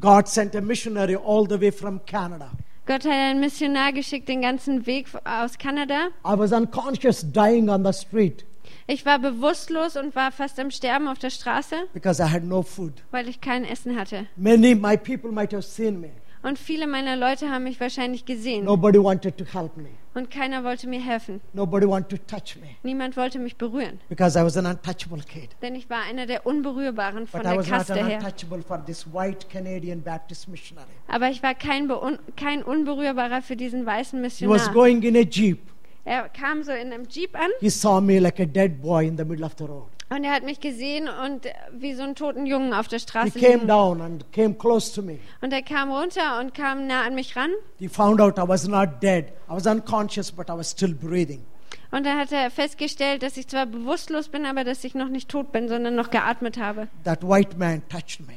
God sent a missionary all the way from Canada. Gott hat einen Missionar geschickt, den ganzen Weg aus Kanada. I was unconscious, dying on the street Ich war bewusstlos und war fast am Sterben auf der Straße, because I had no food. weil ich kein Essen hatte. Many my people might have seen me. Und viele meiner Leute haben mich wahrscheinlich gesehen. Nobody wanted to help me. Und keiner wollte mir helfen. Nobody wanted to touch me Niemand wollte mich berühren. because I was an untouchable kid. Denn ich war einer der Unberührbaren von But I der was not Kaste an her. untouchable for this white Canadian Baptist missionary. Aber ich war kein, Beun kein Unberührbarer für diesen weißen He was Missionar. going in a jeep. Er kam so in einem Jeep an He saw me like a dead boy in the middle of the road. Und er hat mich gesehen und äh, wie so einen toten Jungen auf der He Straße came liegen. down and came close to me. Und er kam runter und kam nah an mich ran. He found out I was not dead. I was unconscious, but I was still breathing. Und da hat er festgestellt, dass ich zwar bewusstlos bin, aber dass ich noch nicht tot bin, sondern noch geatmet habe. That white man touched me.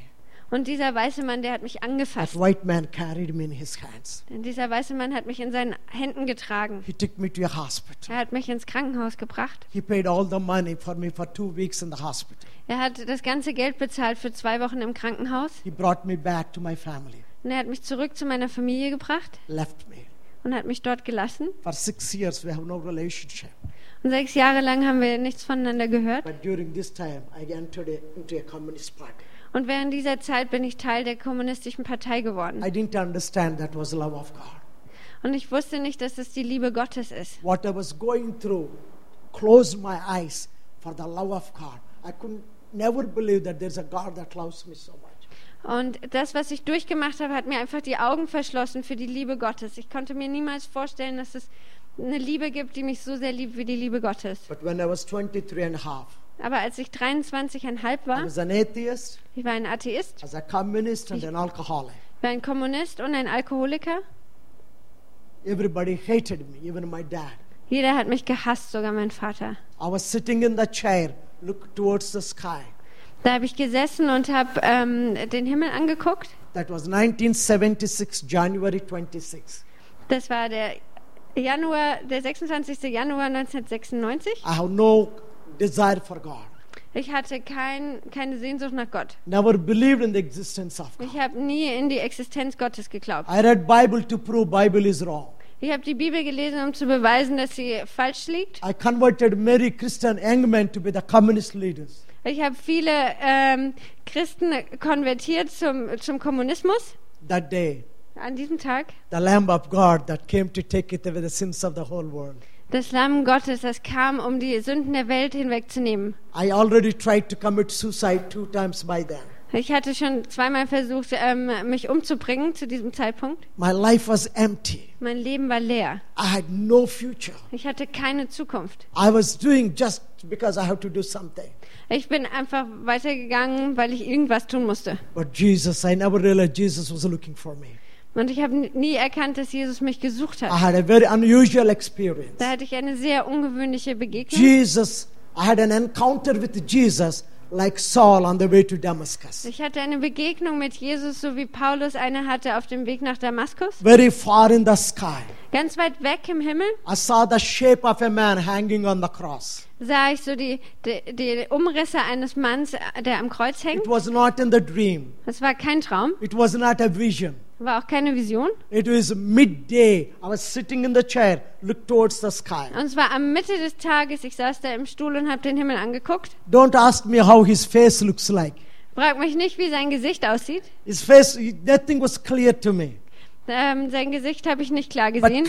Und dieser weiße Mann, der hat mich That angefasst. white man carried me in his hands. Denn dieser weiße Mann hat mich in seinen Händen getragen. He took me to a hospital. Er hat mich ins Krankenhaus gebracht. He paid all the money for me for two weeks in the hospital. Er hat das ganze Geld bezahlt für zwei Wochen im Krankenhaus. He brought me back to my family, Und er hat mich zurück zu meiner Familie gebracht left me. und hat mich dort gelassen. For six years, we have no relationship. Und sechs Jahre lang haben wir nichts voneinander gehört. But during this time, I entered into a communist party. Und während dieser Zeit bin ich Teil der kommunistischen Partei geworden. I didn't understand that was love of God. Und ich wusste nicht, dass es die Liebe Gottes ist. What I was going through closed my eyes for the love of God. I could never believe that there's a God that loves me so much. Und das, was ich durchgemacht habe, hat mir einfach die Augen verschlossen für die Liebe Gottes. Ich konnte mir niemals vorstellen, dass es eine Liebe gibt, die mich so sehr liebt wie die Liebe Gottes. But when I was 23 and a half, Aber als ich 23,5 I war, was an atheist, ich war ein Atheist, as a communist, and an alcoholic. ich war ein Kommunist und ein Alkoholiker. Everybody hated me, even my dad. Jeder hat mich gehasst, sogar mein Vater. I was sitting in the chair, look towards the sky. Da habe ich gesessen und habe ähm, den Himmel angeguckt. That was 1976, January 26. Das war der Januar, der 26. Januar 1996. I have no desire for God. Ich hatte kein, keine Sehnsucht nach Gott. Never believed in the existence of Ich God. habe nie in die Existenz Gottes geglaubt. I read Bible to prove Bible is wrong. Ich habe die Bibel gelesen, um zu beweisen, dass sie falsch liegt. I converted many Christian young men to be the communist leaders. Ich habe viele ähm, Christen konvertiert zum, zum Kommunismus That day, an diesem Tag. the Lamb of God that came to take it away the sins of the whole world. Das Lamm Gottes, das kam, um die Sünden der Welt hinwegzunehmen. I already tried to commit suicide two times by then. Ich hatte schon zweimal versucht, ähm, mich umzubringen zu diesem Zeitpunkt. My life was empty. Mein Leben war leer. I had no future. Ich hatte keine Zukunft. I was doing just because I have to do something. Ich bin einfach weitergegangen, weil ich irgendwas tun musste. But Jesus, I never realized Jesus was looking for me. Und ich habe nie erkannt, dass Jesus mich gesucht I hat. had a very unusual experience. Da hatte ich eine sehr ungewöhnliche Begegnung. Jesus, I had an encounter with Jesus like Saul on the way to Damascus. Ich hatte eine Begegnung mit Jesus, so wie Paulus eine hatte auf dem Weg nach Damaskus. Very far in the sky, Ganz weit weg im Himmel I saw the shape of a man hanging on the cross. sah ich so die, die, die Umrisse eines Manns, der am Kreuz hängt. It was not in the dream. Das war kein Traum, It was not a vision. war auch keine Vision. It was midday. I was sitting in the chair, looked towards the sky. Und es war am Mitte des Tages. Ich saß da im Stuhl und habe den Himmel angeguckt. Don't ask me how his face looks like. Frag mich nicht, wie sein Gesicht aussieht. His face, nothing was clear to me. Ähm, sein Gesicht habe ich nicht klar gesehen.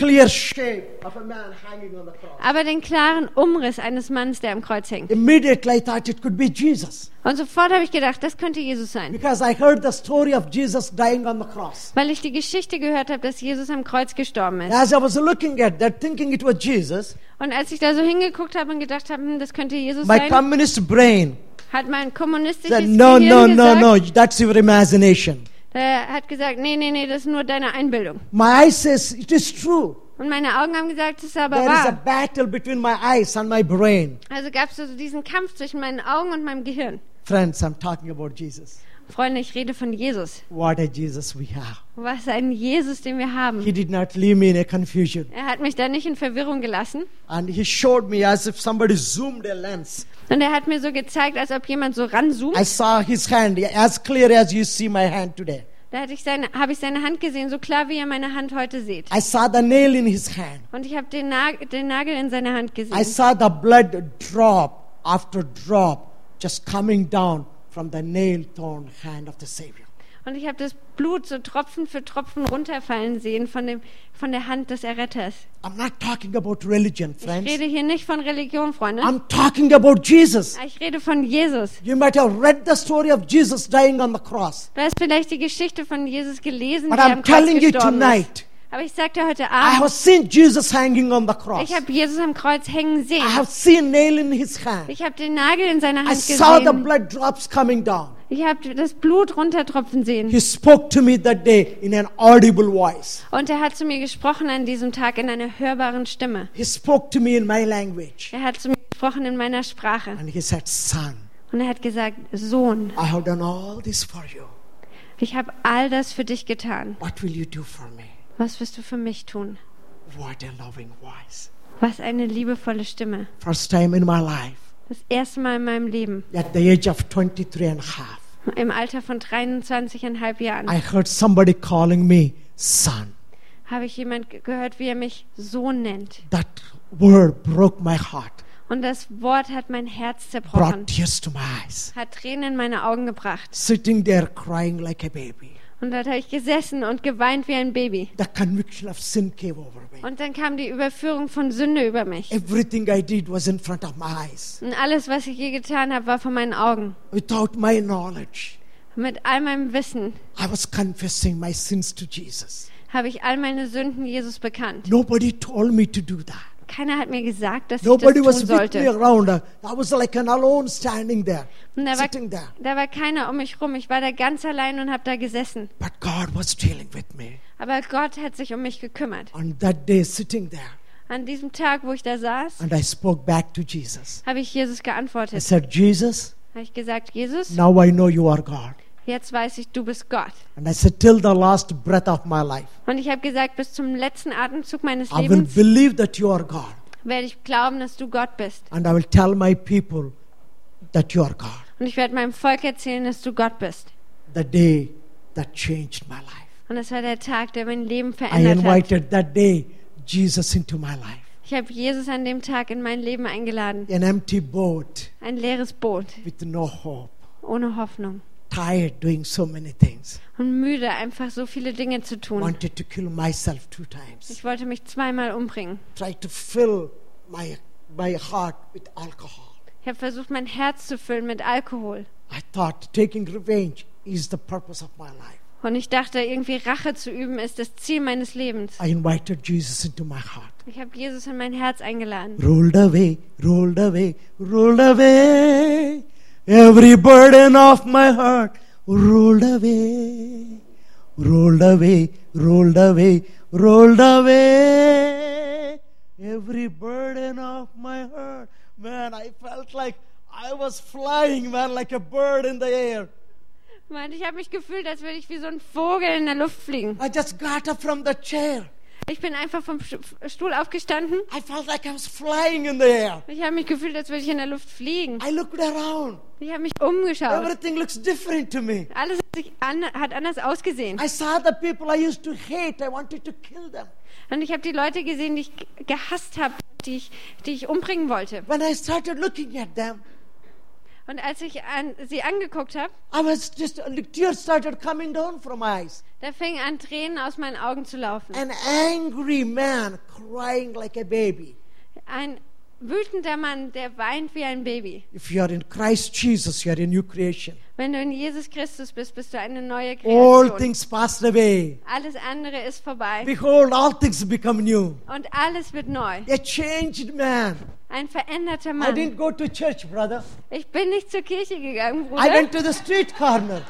Aber den klaren Umriss eines Mannes, der am Kreuz hängt. Immediately I thought it could be Jesus. Und sofort habe ich gedacht, das könnte Jesus sein. Because I heard the story of Jesus dying on the cross. Weil ich die Geschichte gehört habe, dass Jesus am Kreuz gestorben ist. As I was looking at that, thinking it was Jesus, Und als ich da so hingeguckt habe und gedacht habe, hm, das könnte Jesus my sein, communist brain hat mein kommunistisches said, No, no, Gehirn no, gesagt, no, that's your imagination. Der hat gesagt, nee, nee, nee, das ist nur deine Einbildung. My eyes says it is true. Und meine Augen haben gesagt, das ist aber There is a wahr. battle between my eyes and my brain. Also gab es so diesen Kampf zwischen meinen Augen und meinem Gehirn. Friends, I'm talking about Jesus. Freunde, ich rede von Jesus. What a Jesus we have. Was ein Jesus, den wir haben. He did not leave me in a confusion. Er hat mich da nicht in Verwirrung gelassen. And he showed me as if somebody zoomed a lens. Und er hat mir so gezeigt, als ob jemand so ranzoomt. I saw his hand as clear as you see my hand today. Da hatte ich seine, habe ich seine Hand gesehen, so klar wie ihr meine Hand heute seht. I saw the nail in his hand. Und ich habe den, Nag den Nagel in seiner Hand I gesehen. saw the blood drop after drop just coming down from the nail torn hand of the Savior. Und ich habe das Blut so Tropfen für Tropfen runterfallen sehen von, dem, von der Hand des Erretters. I'm not talking about religion, Ich friends. rede hier nicht von Religion, Freunde. I'm talking about Jesus. Ich rede von Jesus. You might have read the story of Jesus dying on the cross. Du hast vielleicht die Geschichte von Jesus gelesen, But der I'm am Kreuz telling you tonight, ist. Aber ich sag dir heute I Abend, have seen Jesus hanging on the cross. ich habe Jesus am Kreuz hängen sehen. I have seen nail in his hand. Ich habe den Nagel in seiner I Hand saw the gesehen. blood drops coming down. Ich habe das Blut runtertropfen sehen. He spoke to me that day in an audible voice. Und er hat zu mir gesprochen an diesem Tag in einer hörbaren Stimme. He spoke to me in my language. Er hat zu mir gesprochen in meiner Sprache. And he said, Son, Und er hat gesagt, Sohn, I have done all this for you. ich habe all das für dich getan. What will you do for me? Was wirst du für mich tun? What a loving voice. Was eine liebevolle Stimme. First time in my life, Das erste Mal in meinem Leben, at the age of 23 and a half, im Alter von 23,5 Jahren, I heard somebody calling me son. habe ich jemand ge- gehört, wie er mich Sohn nennt. That word broke my heart, Und das Wort hat mein Herz brought zerbrochen, tears to my eyes. hat Tränen in meine Augen gebracht. Sitting there crying like a baby. Und dort habe ich gesessen und geweint wie ein Baby. The conviction of sin came over me. Und dann kam die Überführung von Sünde über mich. Everything I did was in front of my eyes. Und alles, was ich je getan habe, war vor meinen Augen. Without my knowledge, Mit all meinem Wissen I was confessing my sins to Jesus. habe ich all meine Sünden Jesus bekannt. Nobody told me to do that. Keiner hat mir gesagt, dass ich Nobody das was tun with me sollte. around. I was like an alone standing there, Und da war, sitting there. da war keiner um mich rum. Ich war da ganz allein und habe da gesessen. But God was dealing with me. Aber Gott hat sich um mich gekümmert. On that day, sitting there, An diesem Tag, wo ich da saß, and I spoke back to Jesus. habe ich Jesus I geantwortet. said, Jesus, Habe ich gesagt, Jesus, now I know you are God. Jetzt weiß ich, du bist Gott. And I said, till the last breath of my life, Und ich habe gesagt, bis zum letzten Atemzug meines I will Lebens believe that you are God. werde ich glauben, dass du Gott bist. And I will tell my people that you are God. Und ich werde meinem Volk erzählen, dass du Gott bist. The day that changed my life. Und das war der Tag, der mein Leben I verändert hat. invited that day Jesus into my life. Ich habe Jesus an dem Tag in mein Leben eingeladen. An empty boat Ein leeres Boot, with no hope, ohne Hoffnung. Tired doing so many things. Und müde, einfach so viele Dinge zu tun. Wanted to kill myself two times. Ich wollte mich zweimal umbringen. Tried to fill my, my heart with alcohol. Ich habe versucht, mein Herz zu füllen mit Alkohol. I thought taking revenge is the purpose of my life. Und ich dachte, irgendwie Rache zu üben ist das Ziel meines Lebens. I invited Jesus into my heart. Ich habe Jesus in mein Herz eingeladen. Rolled away, rolled away, rolled away. Every burden of my heart rolled away, rolled away, rolled away, rolled away. Every burden of my heart. Man, I felt like I was flying, man, like a bird in the air. Mann, ich habe mich gefühlt, als würde ich wie so ein Vogel in der Luft fliegen. I just got up from the chair. Ich bin einfach vom Stu- Stuhl aufgestanden. I felt like I was flying in the air. Ich habe mich gefühlt, als würde ich in der Luft fliegen. I looked around. Ich habe mich umgeschaut. Everything looks different to me. Alles hat, sich an, hat anders ausgesehen. I saw the people I used to hate. I wanted to kill them. Und ich habe die Leute gesehen, die ich gehasst habe, die ich, die ich umbringen wollte. When I started looking at them, Und als ich an, sie angeguckt habe, I was just, tears started coming down from my eyes. da fingen an, Tränen aus meinen Augen zu laufen. An angry man crying like a baby. Ein wütender Mann, der weint wie ein Baby. If you are in Christ Jesus, you are a new creation. Wenn du in Jesus Christus bist, bist du eine neue All Kreation. things passed away. Alles andere ist vorbei. Behold, all things become new. Und alles wird neu. A changed man. Ein veränderter I Mann. didn't go to church, brother. Ich bin nicht zur Kirche gegangen, I Bruder. went to the street corner.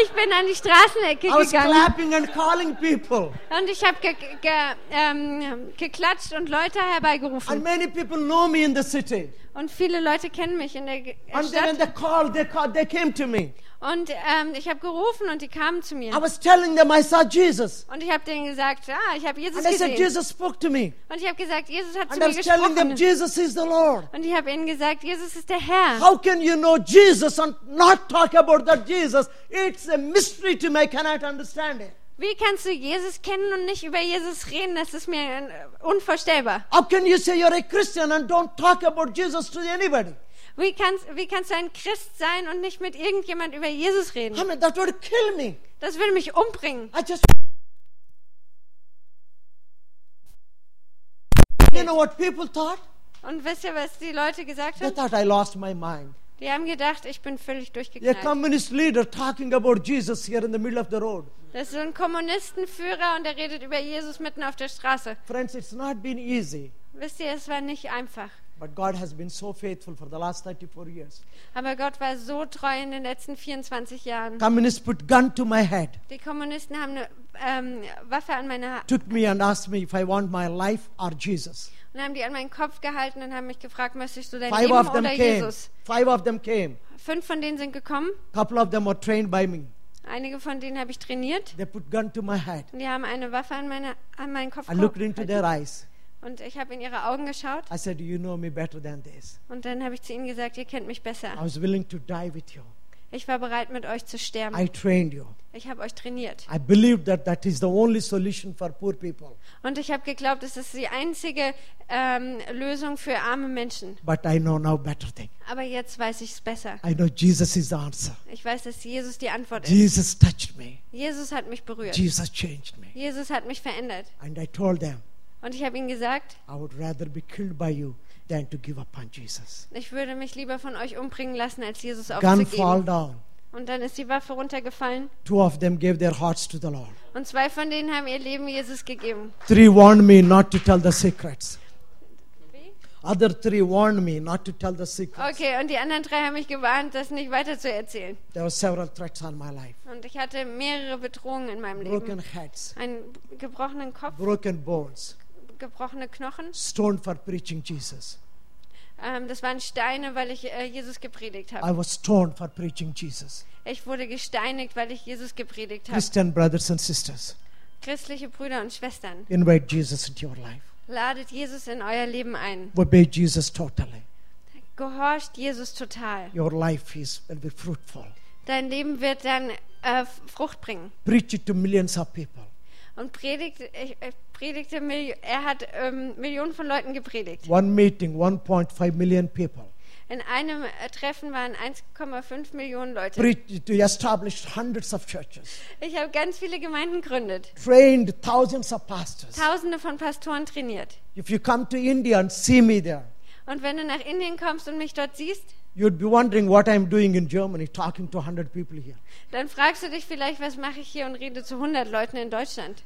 Ich bin an die Straßenecke I was gegangen. clapping and calling people. Und ich habe ge ge ähm, geklatscht und Leute And herbeigerufen. many people know me in the city. Und viele Leute kennen mich in der äh, And then when Stadt. they called, they called, they came to me. Und ähm, ich habe gerufen und die kamen zu mir. I was telling them I saw Jesus. Und ich habe denen gesagt, ja, ich habe Jesus And I said, gesehen. Jesus spoke to me. Und ich habe gesagt, Jesus hat zu And I mir was telling them, gesprochen. Jesus is the Lord. Und ich habe ihnen gesagt, Jesus ist der Herr. How can you know Jesus and not talk about that Jesus? It's a mystery to me. I cannot understand it. Wie kannst du Jesus kennen und nicht über Jesus reden? Das ist mir äh, unvorstellbar. How can you say you're a Christian and don't talk about Jesus to anybody? Wie kannst, wie kannst du ein Christ sein und nicht mit irgendjemand über Jesus reden? I mean, that would kill me. Das würde mich umbringen. I just. You know what people thought? Und wisst ihr, was die Leute gesagt They haben? thought I lost my mind. Die haben gedacht, ich bin völlig A durchgeknallt. communist leader talking about Jesus here in the middle of the road. Das ist so ein Kommunistenführer und der redet über Jesus mitten auf der Straße. Friends, it's not been easy, Wisst ihr, es war nicht einfach. But God has been so faithful for the last 34 years. Aber Gott war so treu in den letzten 24 Jahren. Communists put gun to my head, Die Kommunisten haben eine ähm, Waffe an meine ha took me and asked me if I want my life or Jesus. und haben die an meinen Kopf gehalten und haben mich gefragt, möchtest du dein Five Leben of them oder came. Jesus? Five of them came. Fünf von denen sind gekommen. Couple of them were trained by me. Einige von denen habe ich trainiert. They put gun to my head. Und die haben eine Waffe an, meine, an meinen Kopf I looked into gehalten. their eyes. Und ich habe in ihre Augen geschaut. I said, You know me better than this. Und dann habe ich zu ihnen gesagt, ihr kennt mich I besser. was willing to die with you. Ich war bereit, mit euch zu sterben. I trained you. Ich habe euch trainiert. I that that is the only solution for poor people. Und ich habe geglaubt, es ist die einzige ähm, Lösung für arme Menschen. But I know now better thing. Aber jetzt weiß ich es besser. I know Jesus is the answer. Ich weiß, dass Jesus die Antwort ist. Jesus touched me. Jesus hat mich berührt. Jesus changed me. Jesus hat mich verändert. And I told them, Und ich habe ihnen gesagt, I would rather be killed by you than to give up on Jesus. ich würde mich lieber von euch umbringen lassen, als Jesus Gun fall aufzugeben. down. Und dann ist die Waffe runtergefallen. Two of them gave their hearts to the Lord. Und zwei von denen haben ihr Leben Jesus gegeben. Three warned me not to tell the secrets. Other three warned me not to tell the secrets. Okay, und die anderen drei haben mich gewarnt, das nicht weiter zu erzählen. There were several threats on my life. Und ich hatte mehrere Bedrohungen in meinem Broken Leben. heads, Einen gebrochenen Kopf, broken bones, gebrochene Knochen. stoned for preaching Jesus. Ähm, das waren Steine, weil ich äh, Jesus gepredigt I habe. was stoned for preaching Jesus. Ich wurde gesteinigt, weil ich Jesus gepredigt habe. Christian brothers and sisters, Christliche Brüder und Schwestern, invite Jesus into your life. ladet Jesus in euer Leben ein. Obey Jesus totally. Gehorcht Jesus total. Your life is will be fruitful. Dein Leben wird dann äh, Frucht bringen. Preach it to millions of people. Und predigte, Milli- er hat ähm, Millionen von Leuten gepredigt. One meeting, 1.5 million people. In einem äh, Treffen waren 1,5 Millionen Leute. Preach it to establish hundreds of churches. Ich habe ganz viele Gemeinden gegründet, Trained thousands of pastors. Tausende von Pastoren trainiert. If you come to India and see me there, Und wenn du nach Indien kommst und mich dort siehst, you'd be wondering what I'm doing in Germany, talking to 100 people here. dann fragst du dich vielleicht, was mache ich hier und rede zu 100 Leuten in Deutschland.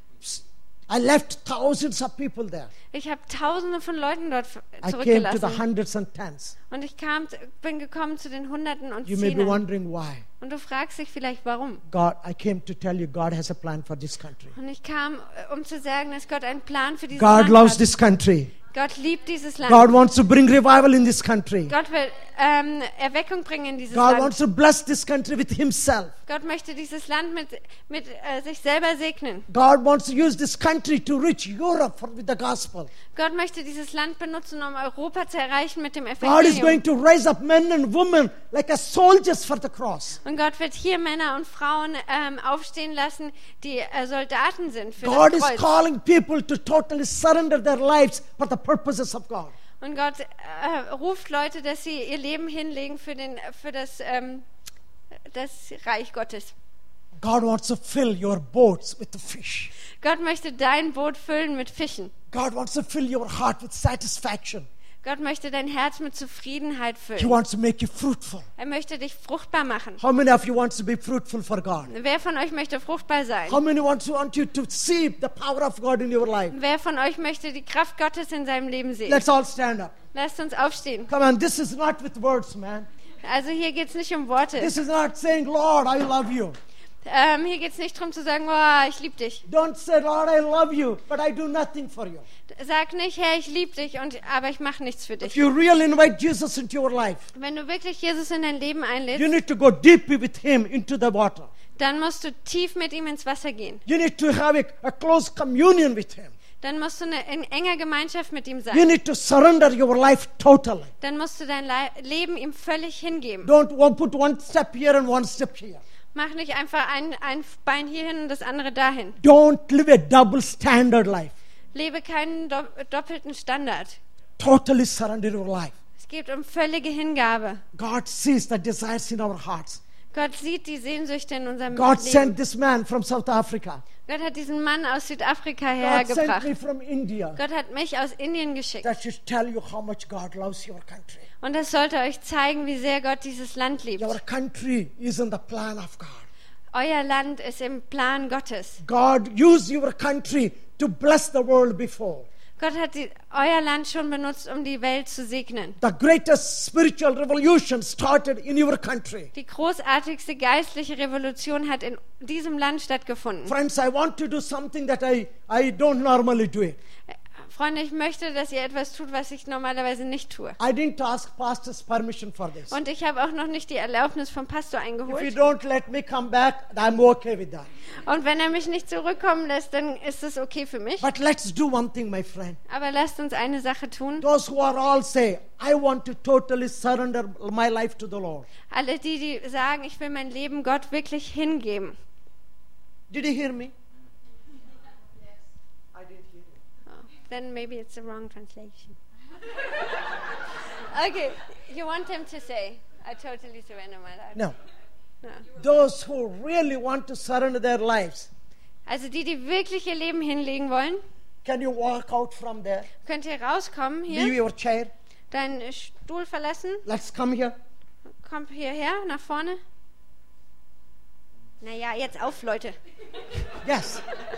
I left thousands of people there. Ich habe Tausende von Leuten dort I came to the zurückgelassen. hundreds and tens. Und ich kam, bin gekommen zu den Hunderten und You may be Zehnern. wondering why. Und du fragst dich vielleicht, warum. God, I came to tell you God has a plan for this country. Und ich kam, äh, um zu sagen, dass Gott einen Plan für dieses God Land loves hat. this country. Gott liebt dieses Land. God wants to bring revival in this country. Gott will ähm, Erweckung bringen in dieses God Land. wants to bless this country with Himself. Gott möchte dieses Land mit, mit äh, sich selber segnen. God wants to use this country to reach Europe for, with the gospel. Gott möchte dieses Land benutzen, um Europa zu erreichen mit dem God is going to raise up men and women like as soldiers for the cross. Und Gott wird hier Männer und Frauen ähm, aufstehen lassen, die äh, Soldaten sind für God das is Kreuz. calling people to totally surrender their lives for the purposes of God. Und Gott äh, ruft Leute, dass sie ihr Leben hinlegen für, den, für das, ähm, das Reich Gottes. God wants to fill your boats with the fish. Gott möchte dein Boot füllen mit Fischen. God wants to fill your heart with satisfaction. Gott möchte dein Herz mit Zufriedenheit He füllen. wants to make you fruitful. Er möchte dich fruchtbar machen. How many of you wants to be fruitful for God? Wer von euch möchte fruchtbar sein? How many wants want you to see the power of God in your life? Wer von euch möchte die Kraft Gottes in seinem Leben sehen? Let's all stand up. Lasst uns aufstehen. Come on, this is not with words, man. Also hier geht es nicht um Worte. This is not saying, Lord, I love you. Ähm, hier geht es nicht darum zu sagen, oh, ich liebe dich. Don't say, Lord, I love you, but I do nothing for you. Sag nicht, Herr, ich liebe dich, und, aber ich mache nichts für If dich. you really invite Jesus into your life, Wenn du wirklich Jesus in dein Leben you einlädst, need to go with Him into the water. dann musst du tief mit ihm ins Wasser gehen. You need to have a, a close communion with Him. Dann musst du eine, in enger Gemeinschaft mit ihm You sein. need to surrender your life totally. Dann musst du dein Le Leben ihm völlig hingeben. Don't put one step here and one step here. Mach nicht einfach ein, ein Bein hierhin und das andere dahin. Don't live a double standard life. Lebe keinen do doppelten Standard. Totally surrender your life. Es geht um völlige Hingabe. God sees the desires in our hearts. Gott sieht die Sehnsüchte in unserem God Leben. sent this man from South Africa. Gott hat diesen Mann aus Südafrika God sent hergebracht. me from India. Gott hat mich aus Indien geschickt. That should tell you how much God loves your country. Und das sollte euch zeigen, wie sehr Gott dieses Land liebt. Your country is in the plan of God. Euer Land ist im Plan Gottes. God used your country to bless the world before. Gott hat die, euer Land schon benutzt, um die Welt zu segnen. The greatest spiritual revolution started in your country. Die großartigste geistliche Revolution hat in diesem Land stattgefunden. Friends, I want to do something that I, I don't normally do it. Freunde, ich möchte, dass ihr etwas tut, was ich normalerweise nicht tue. I didn't ask pastor's permission for this. Und ich habe auch noch nicht die Erlaubnis vom Pastor If you eingeholt. don't let me come back, I'm okay with that. Und wenn er mich nicht zurückkommen lässt, dann ist es okay für mich. But let's do one thing, my friend. Aber lasst uns eine Sache tun. Those who are all say, I want to totally surrender my life to the Lord. Alle die, die sagen, ich will mein Leben Gott wirklich hingeben. Did you hear me? I didn't hear you. Oh, then maybe it's the wrong translation. okay, you want him to say, I totally surrender my life. No. No. Those who really want to surrender their lives, Also die, die wirklich ihr Leben hinlegen wollen, can you walk out from there? könnt ihr rauskommen Leave hier, your chair. deinen Stuhl verlassen, Let's come here. kommt hierher, nach vorne. Naja, jetzt auf, Leute. Yes.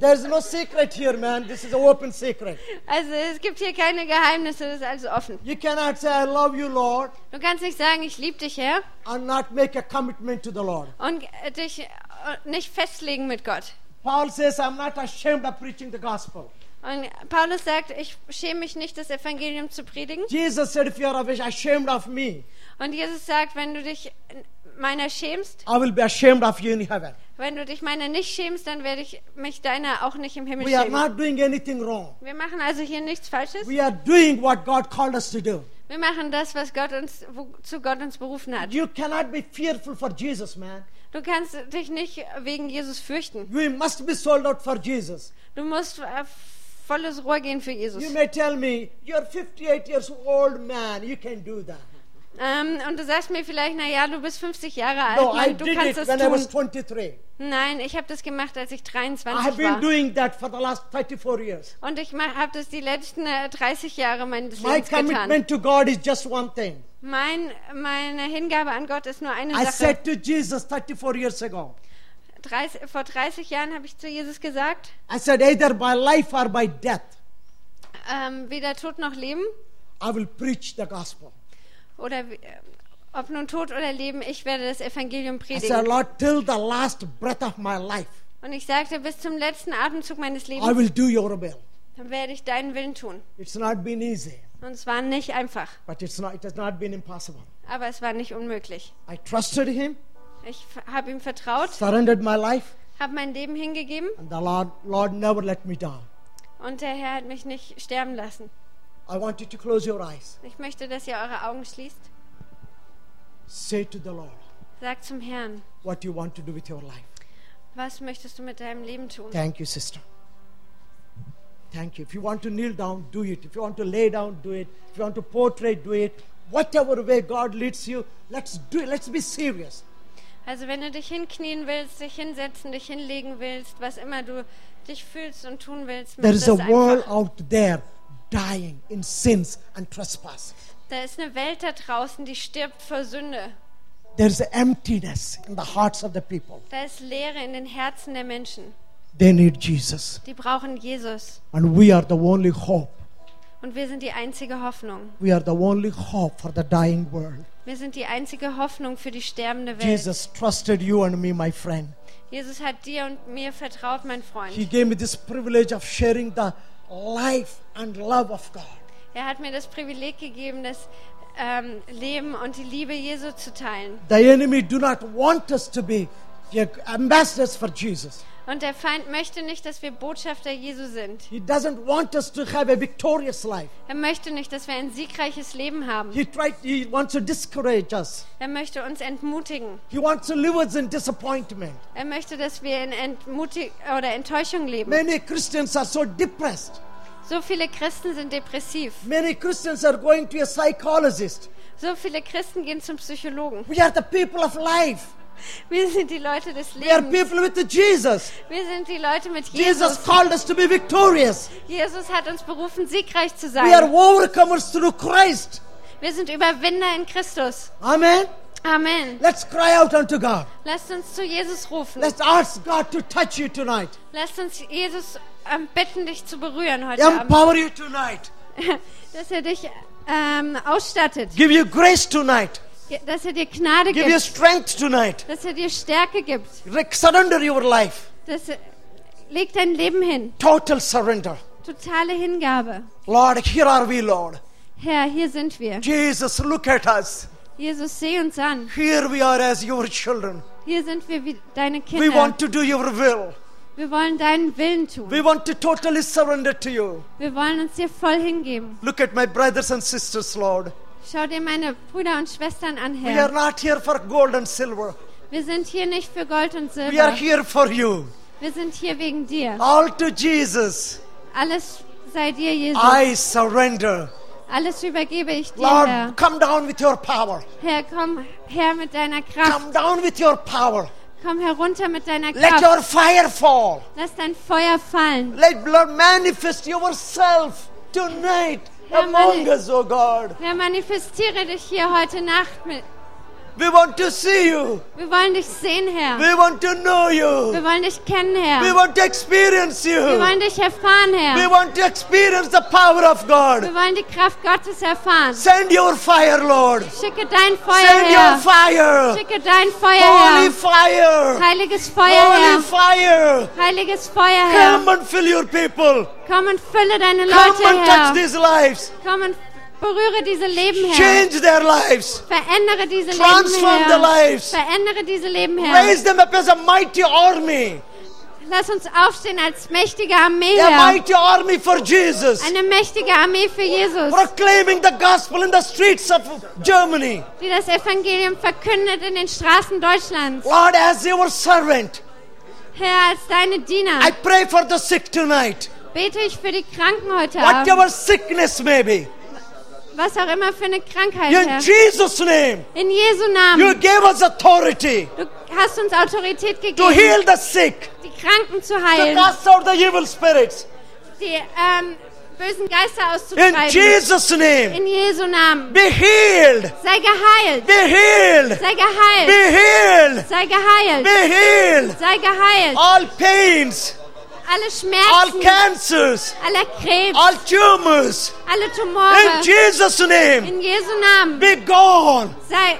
There's no secret here, man. This is an open secret. Also es gibt hier keine Geheimnisse, das ist also offen. You cannot say, I love you, Lord, Du kannst nicht sagen, ich liebe dich, Herr, and not make a commitment to the Lord. und äh, dich äh, nicht festlegen mit Gott. Paul says, I'm not ashamed of preaching the gospel. Und Paulus sagt, ich schäme mich nicht, das Evangelium zu predigen. Jesus said, if you are ashamed of me, Und Jesus sagt, wenn du dich meiner schämst, I will be ashamed of you in heaven. Wenn du dich meiner nicht schämst, dann werde ich mich deiner auch nicht im Himmel We are schämen. not doing anything wrong. Wir machen also hier nichts Falsches. We are doing what God called us to do. Wir machen das, was Gott uns, wozu Gott uns berufen hat. You cannot be fearful for Jesus, man. Du kannst dich nicht wegen Jesus fürchten. You must be sold out for Jesus. Du musst äh, volles Rohr gehen für Jesus. You may tell me, you're 58 years old man, you can do that. Ähm, und du sagst mir vielleicht, na ja, du bist 50 Jahre alt, No, Mann, du did kannst das tun. 23. Nein, ich habe das gemacht, als ich I 23 have been war. doing that for the last 34 years. Und ich habe das die letzten äh, 30 Jahre meines My Lebens getan. commitment to God is just one thing. Mein, meine Hingabe an Gott ist nur eine I Sache. said to Jesus 34 years ago, 30, vor 30 Jahren habe ich zu Jesus gesagt, I said, either by life or by death, ähm, weder Tod noch Leben, I will preach the gospel. Oder wie- äh, ob nun Tod oder Leben, ich werde das Evangelium I said, predigen. Lord, till the last breath of my life, Und ich sagte, bis zum letzten Atemzug meines I Lebens will do your will. dann werde ich deinen Willen tun. It's not been easy, Und es war nicht einfach, but it's not, it has not been impossible. aber es war nicht unmöglich. I trusted Him, Ich habe ihm vertraut, surrendered my life, habe mein Leben hingegeben and the Lord, Lord never let me down. und der Herr hat mich nicht sterben lassen. I want you to close your eyes. Ich möchte, dass ihr eure Augen schließt. Say to the Lord Sagt zum Herrn, what you want to do with your life. was möchtest du mit deinem Leben tun? Thank you, sister. Thank you. If you want to kneel down, do it. If you want to lay down, do it. If you want to portray, do it. Whatever way God leads you, let's do it. Let's be serious. Also wenn du dich hinknien willst, dich hinsetzen, dich hinlegen willst, was immer du dich fühlst und tun willst, There is a world out there dying in sins and trespasses. Da ist eine Welt da draußen, die stirbt vor Sünde. There is emptiness in the hearts of the people. Da ist Leere in den Herzen der Menschen. They need Jesus. Die brauchen Jesus. And we are the only hope. Und wir sind die einzige Hoffnung. We are the only hope for the dying world. Wir sind die einzige Hoffnung für die sterbende Welt. Jesus trusted you and me, my friend. Jesus hat dir und mir vertraut, mein He Freund. gave me this privilege of sharing the life and love of God. Er hat mir das Privileg gegeben, das ähm, Leben und die Liebe Jesu zu teilen. The enemy do not want us to be the ambassadors for Jesus. Und der Feind möchte nicht, dass wir Botschafter Jesu sind. He doesn't want us to have a victorious life. Er möchte nicht, dass wir ein siegreiches Leben haben. He tried he wants to discourage us. Er möchte uns entmutigen. He wants to us in disappointment. Er möchte, dass wir in Entmutig oder Enttäuschung leben. Many Christians are so depressed. So viele Christen sind depressiv. Many Christians are going to a psychologist. So viele Christen gehen zum Psychologen. We are the people of life. Wir sind die Leute des We are Lebens. people with Jesus. Wir sind die Leute mit Jesus Jesus. called us to be victorious. Jesus hat uns berufen, siegreich zu We are sein. overcomers through Christ. Wir sind Überwinder in Christus. Amen. Amen. Let's cry out unto God. Lasst uns zu Jesus rufen. Let's ask God to touch you tonight. Lasst uns Jesus ähm, bitten, dich zu berühren heute Abend. Empower you tonight. Dass er dich ähm, ausstattet. Give you grace tonight. Dass er dir Gnade Give you gibt. strength tonight. Dass er dir Stärke gibt. Re- Surrender your life. Dass er, leg dein Leben hin. Total surrender. Totale Hingabe. Lord, here are we, Lord. Herr, hier sind wir. Jesus, look at us. Jesus, seh uns an. Here we are as your children. Hier sind wir wie deine We Kinder. want to do your will. Wir wollen deinen Willen tun. We want to totally surrender to you. Wir wollen uns dir voll hingeben. Look at my brothers and sisters, Lord. Schau dir meine Brüder und Schwestern an, We are Herr. not here for gold and silver. Wir sind hier nicht für Gold und We are Silber. here for you. Wir sind hier wegen dir. All to Jesus. Alles sei dir, Jesus. I surrender. Alles übergebe ich dir, Herr. Lord, come down with your power. Herr, komm her mit deiner Kraft. Come down with your power. Komm herunter mit deiner Let Kraft. your fire fall. Lass dein Feuer fallen. Let Lord manifest yourself tonight Herr, among us, oh God. Herr, manifestiere dich hier heute Nacht mit, We want to see you. Wir wollen dich sehen, Herr. We want to know you. Wir wollen dich kennen, Herr. We want to experience you. Wir wollen dich erfahren, Herr. We want to experience the power of God. Wir wollen die Kraft Gottes erfahren. Send your fire, Lord. Schicke dein Feuer Send your fire. Schicke dein Feuer Holy her. fire. Heiliges Feuer Holy her. fire. Heiliges Feuer her. Come and fill your people. Komm und fülle deine Come Leute, and touch these lives. Komm und berühre diese Leben, Herr. Change their lives. Verändere diese Leben, Transform Herr. their lives. Verändere diese Leben, Herr. Raise them up as a mighty army. Lass uns aufstehen als mächtige Armee, A Herr. mighty army for Jesus. Eine mächtige Armee für Jesus, Proclaiming the gospel in the streets of Germany. die das Evangelium verkündet in den Straßen Deutschlands. Lord, as your servant, Herr, als deine Diener I pray for the sick tonight. bete ich für die Kranken heute Abend. Whatever sickness may be. Was auch immer für eine Krankheit, In Herr. Jesus' name, In Jesu you Namen. gave us authority Du hast uns Autorität to gegeben, heal the sick, die Kranken zu to heilen, cast out the evil spirits. die ähm, bösen Geister In auszutreiben. Jesus' name, In Jesu Namen. be healed. Sei geheilt. Be healed. Sei geheilt. Be healed. Sei geheilt. Be healed. Sei geheilt. All pains, Alle all Schmerzen, cancers, aller Krebs, all tumors. alle In Tumore. Jesus' name, In Jesu Namen. be gone. Sei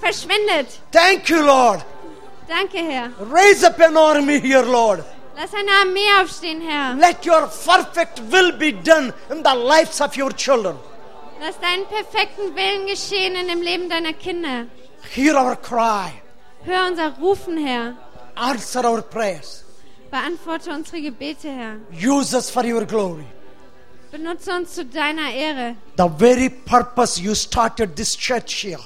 verschwindet. Thank you, Lord. Danke, Herr. Raise up an army here, Lord. Lass eine Armee aufstehen, Herr. Let your perfect will be done in the lives of your children. Lass deinen perfekten Willen geschehen in dem Leben deiner Kinder. Hear our cry. Hör unser Rufen, Herr. Answer our prayers. Beantworte unsere Gebete, Herr. Use us for your glory. Benutze uns zu deiner Ehre. The very purpose you started this church here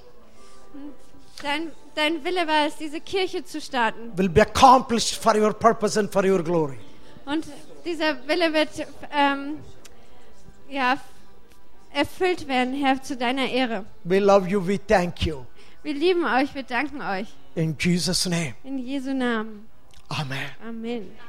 Dein, dein Wille war es, diese Kirche zu starten. will be accomplished for your purpose and for your glory. Und dieser Wille wird ähm, ja, erfüllt werden, Herr, zu deiner Ehre. We love you. We thank you. Wir lieben euch, wir danken euch. In Jesus' name. In Jesu Namen. Amen. Amen.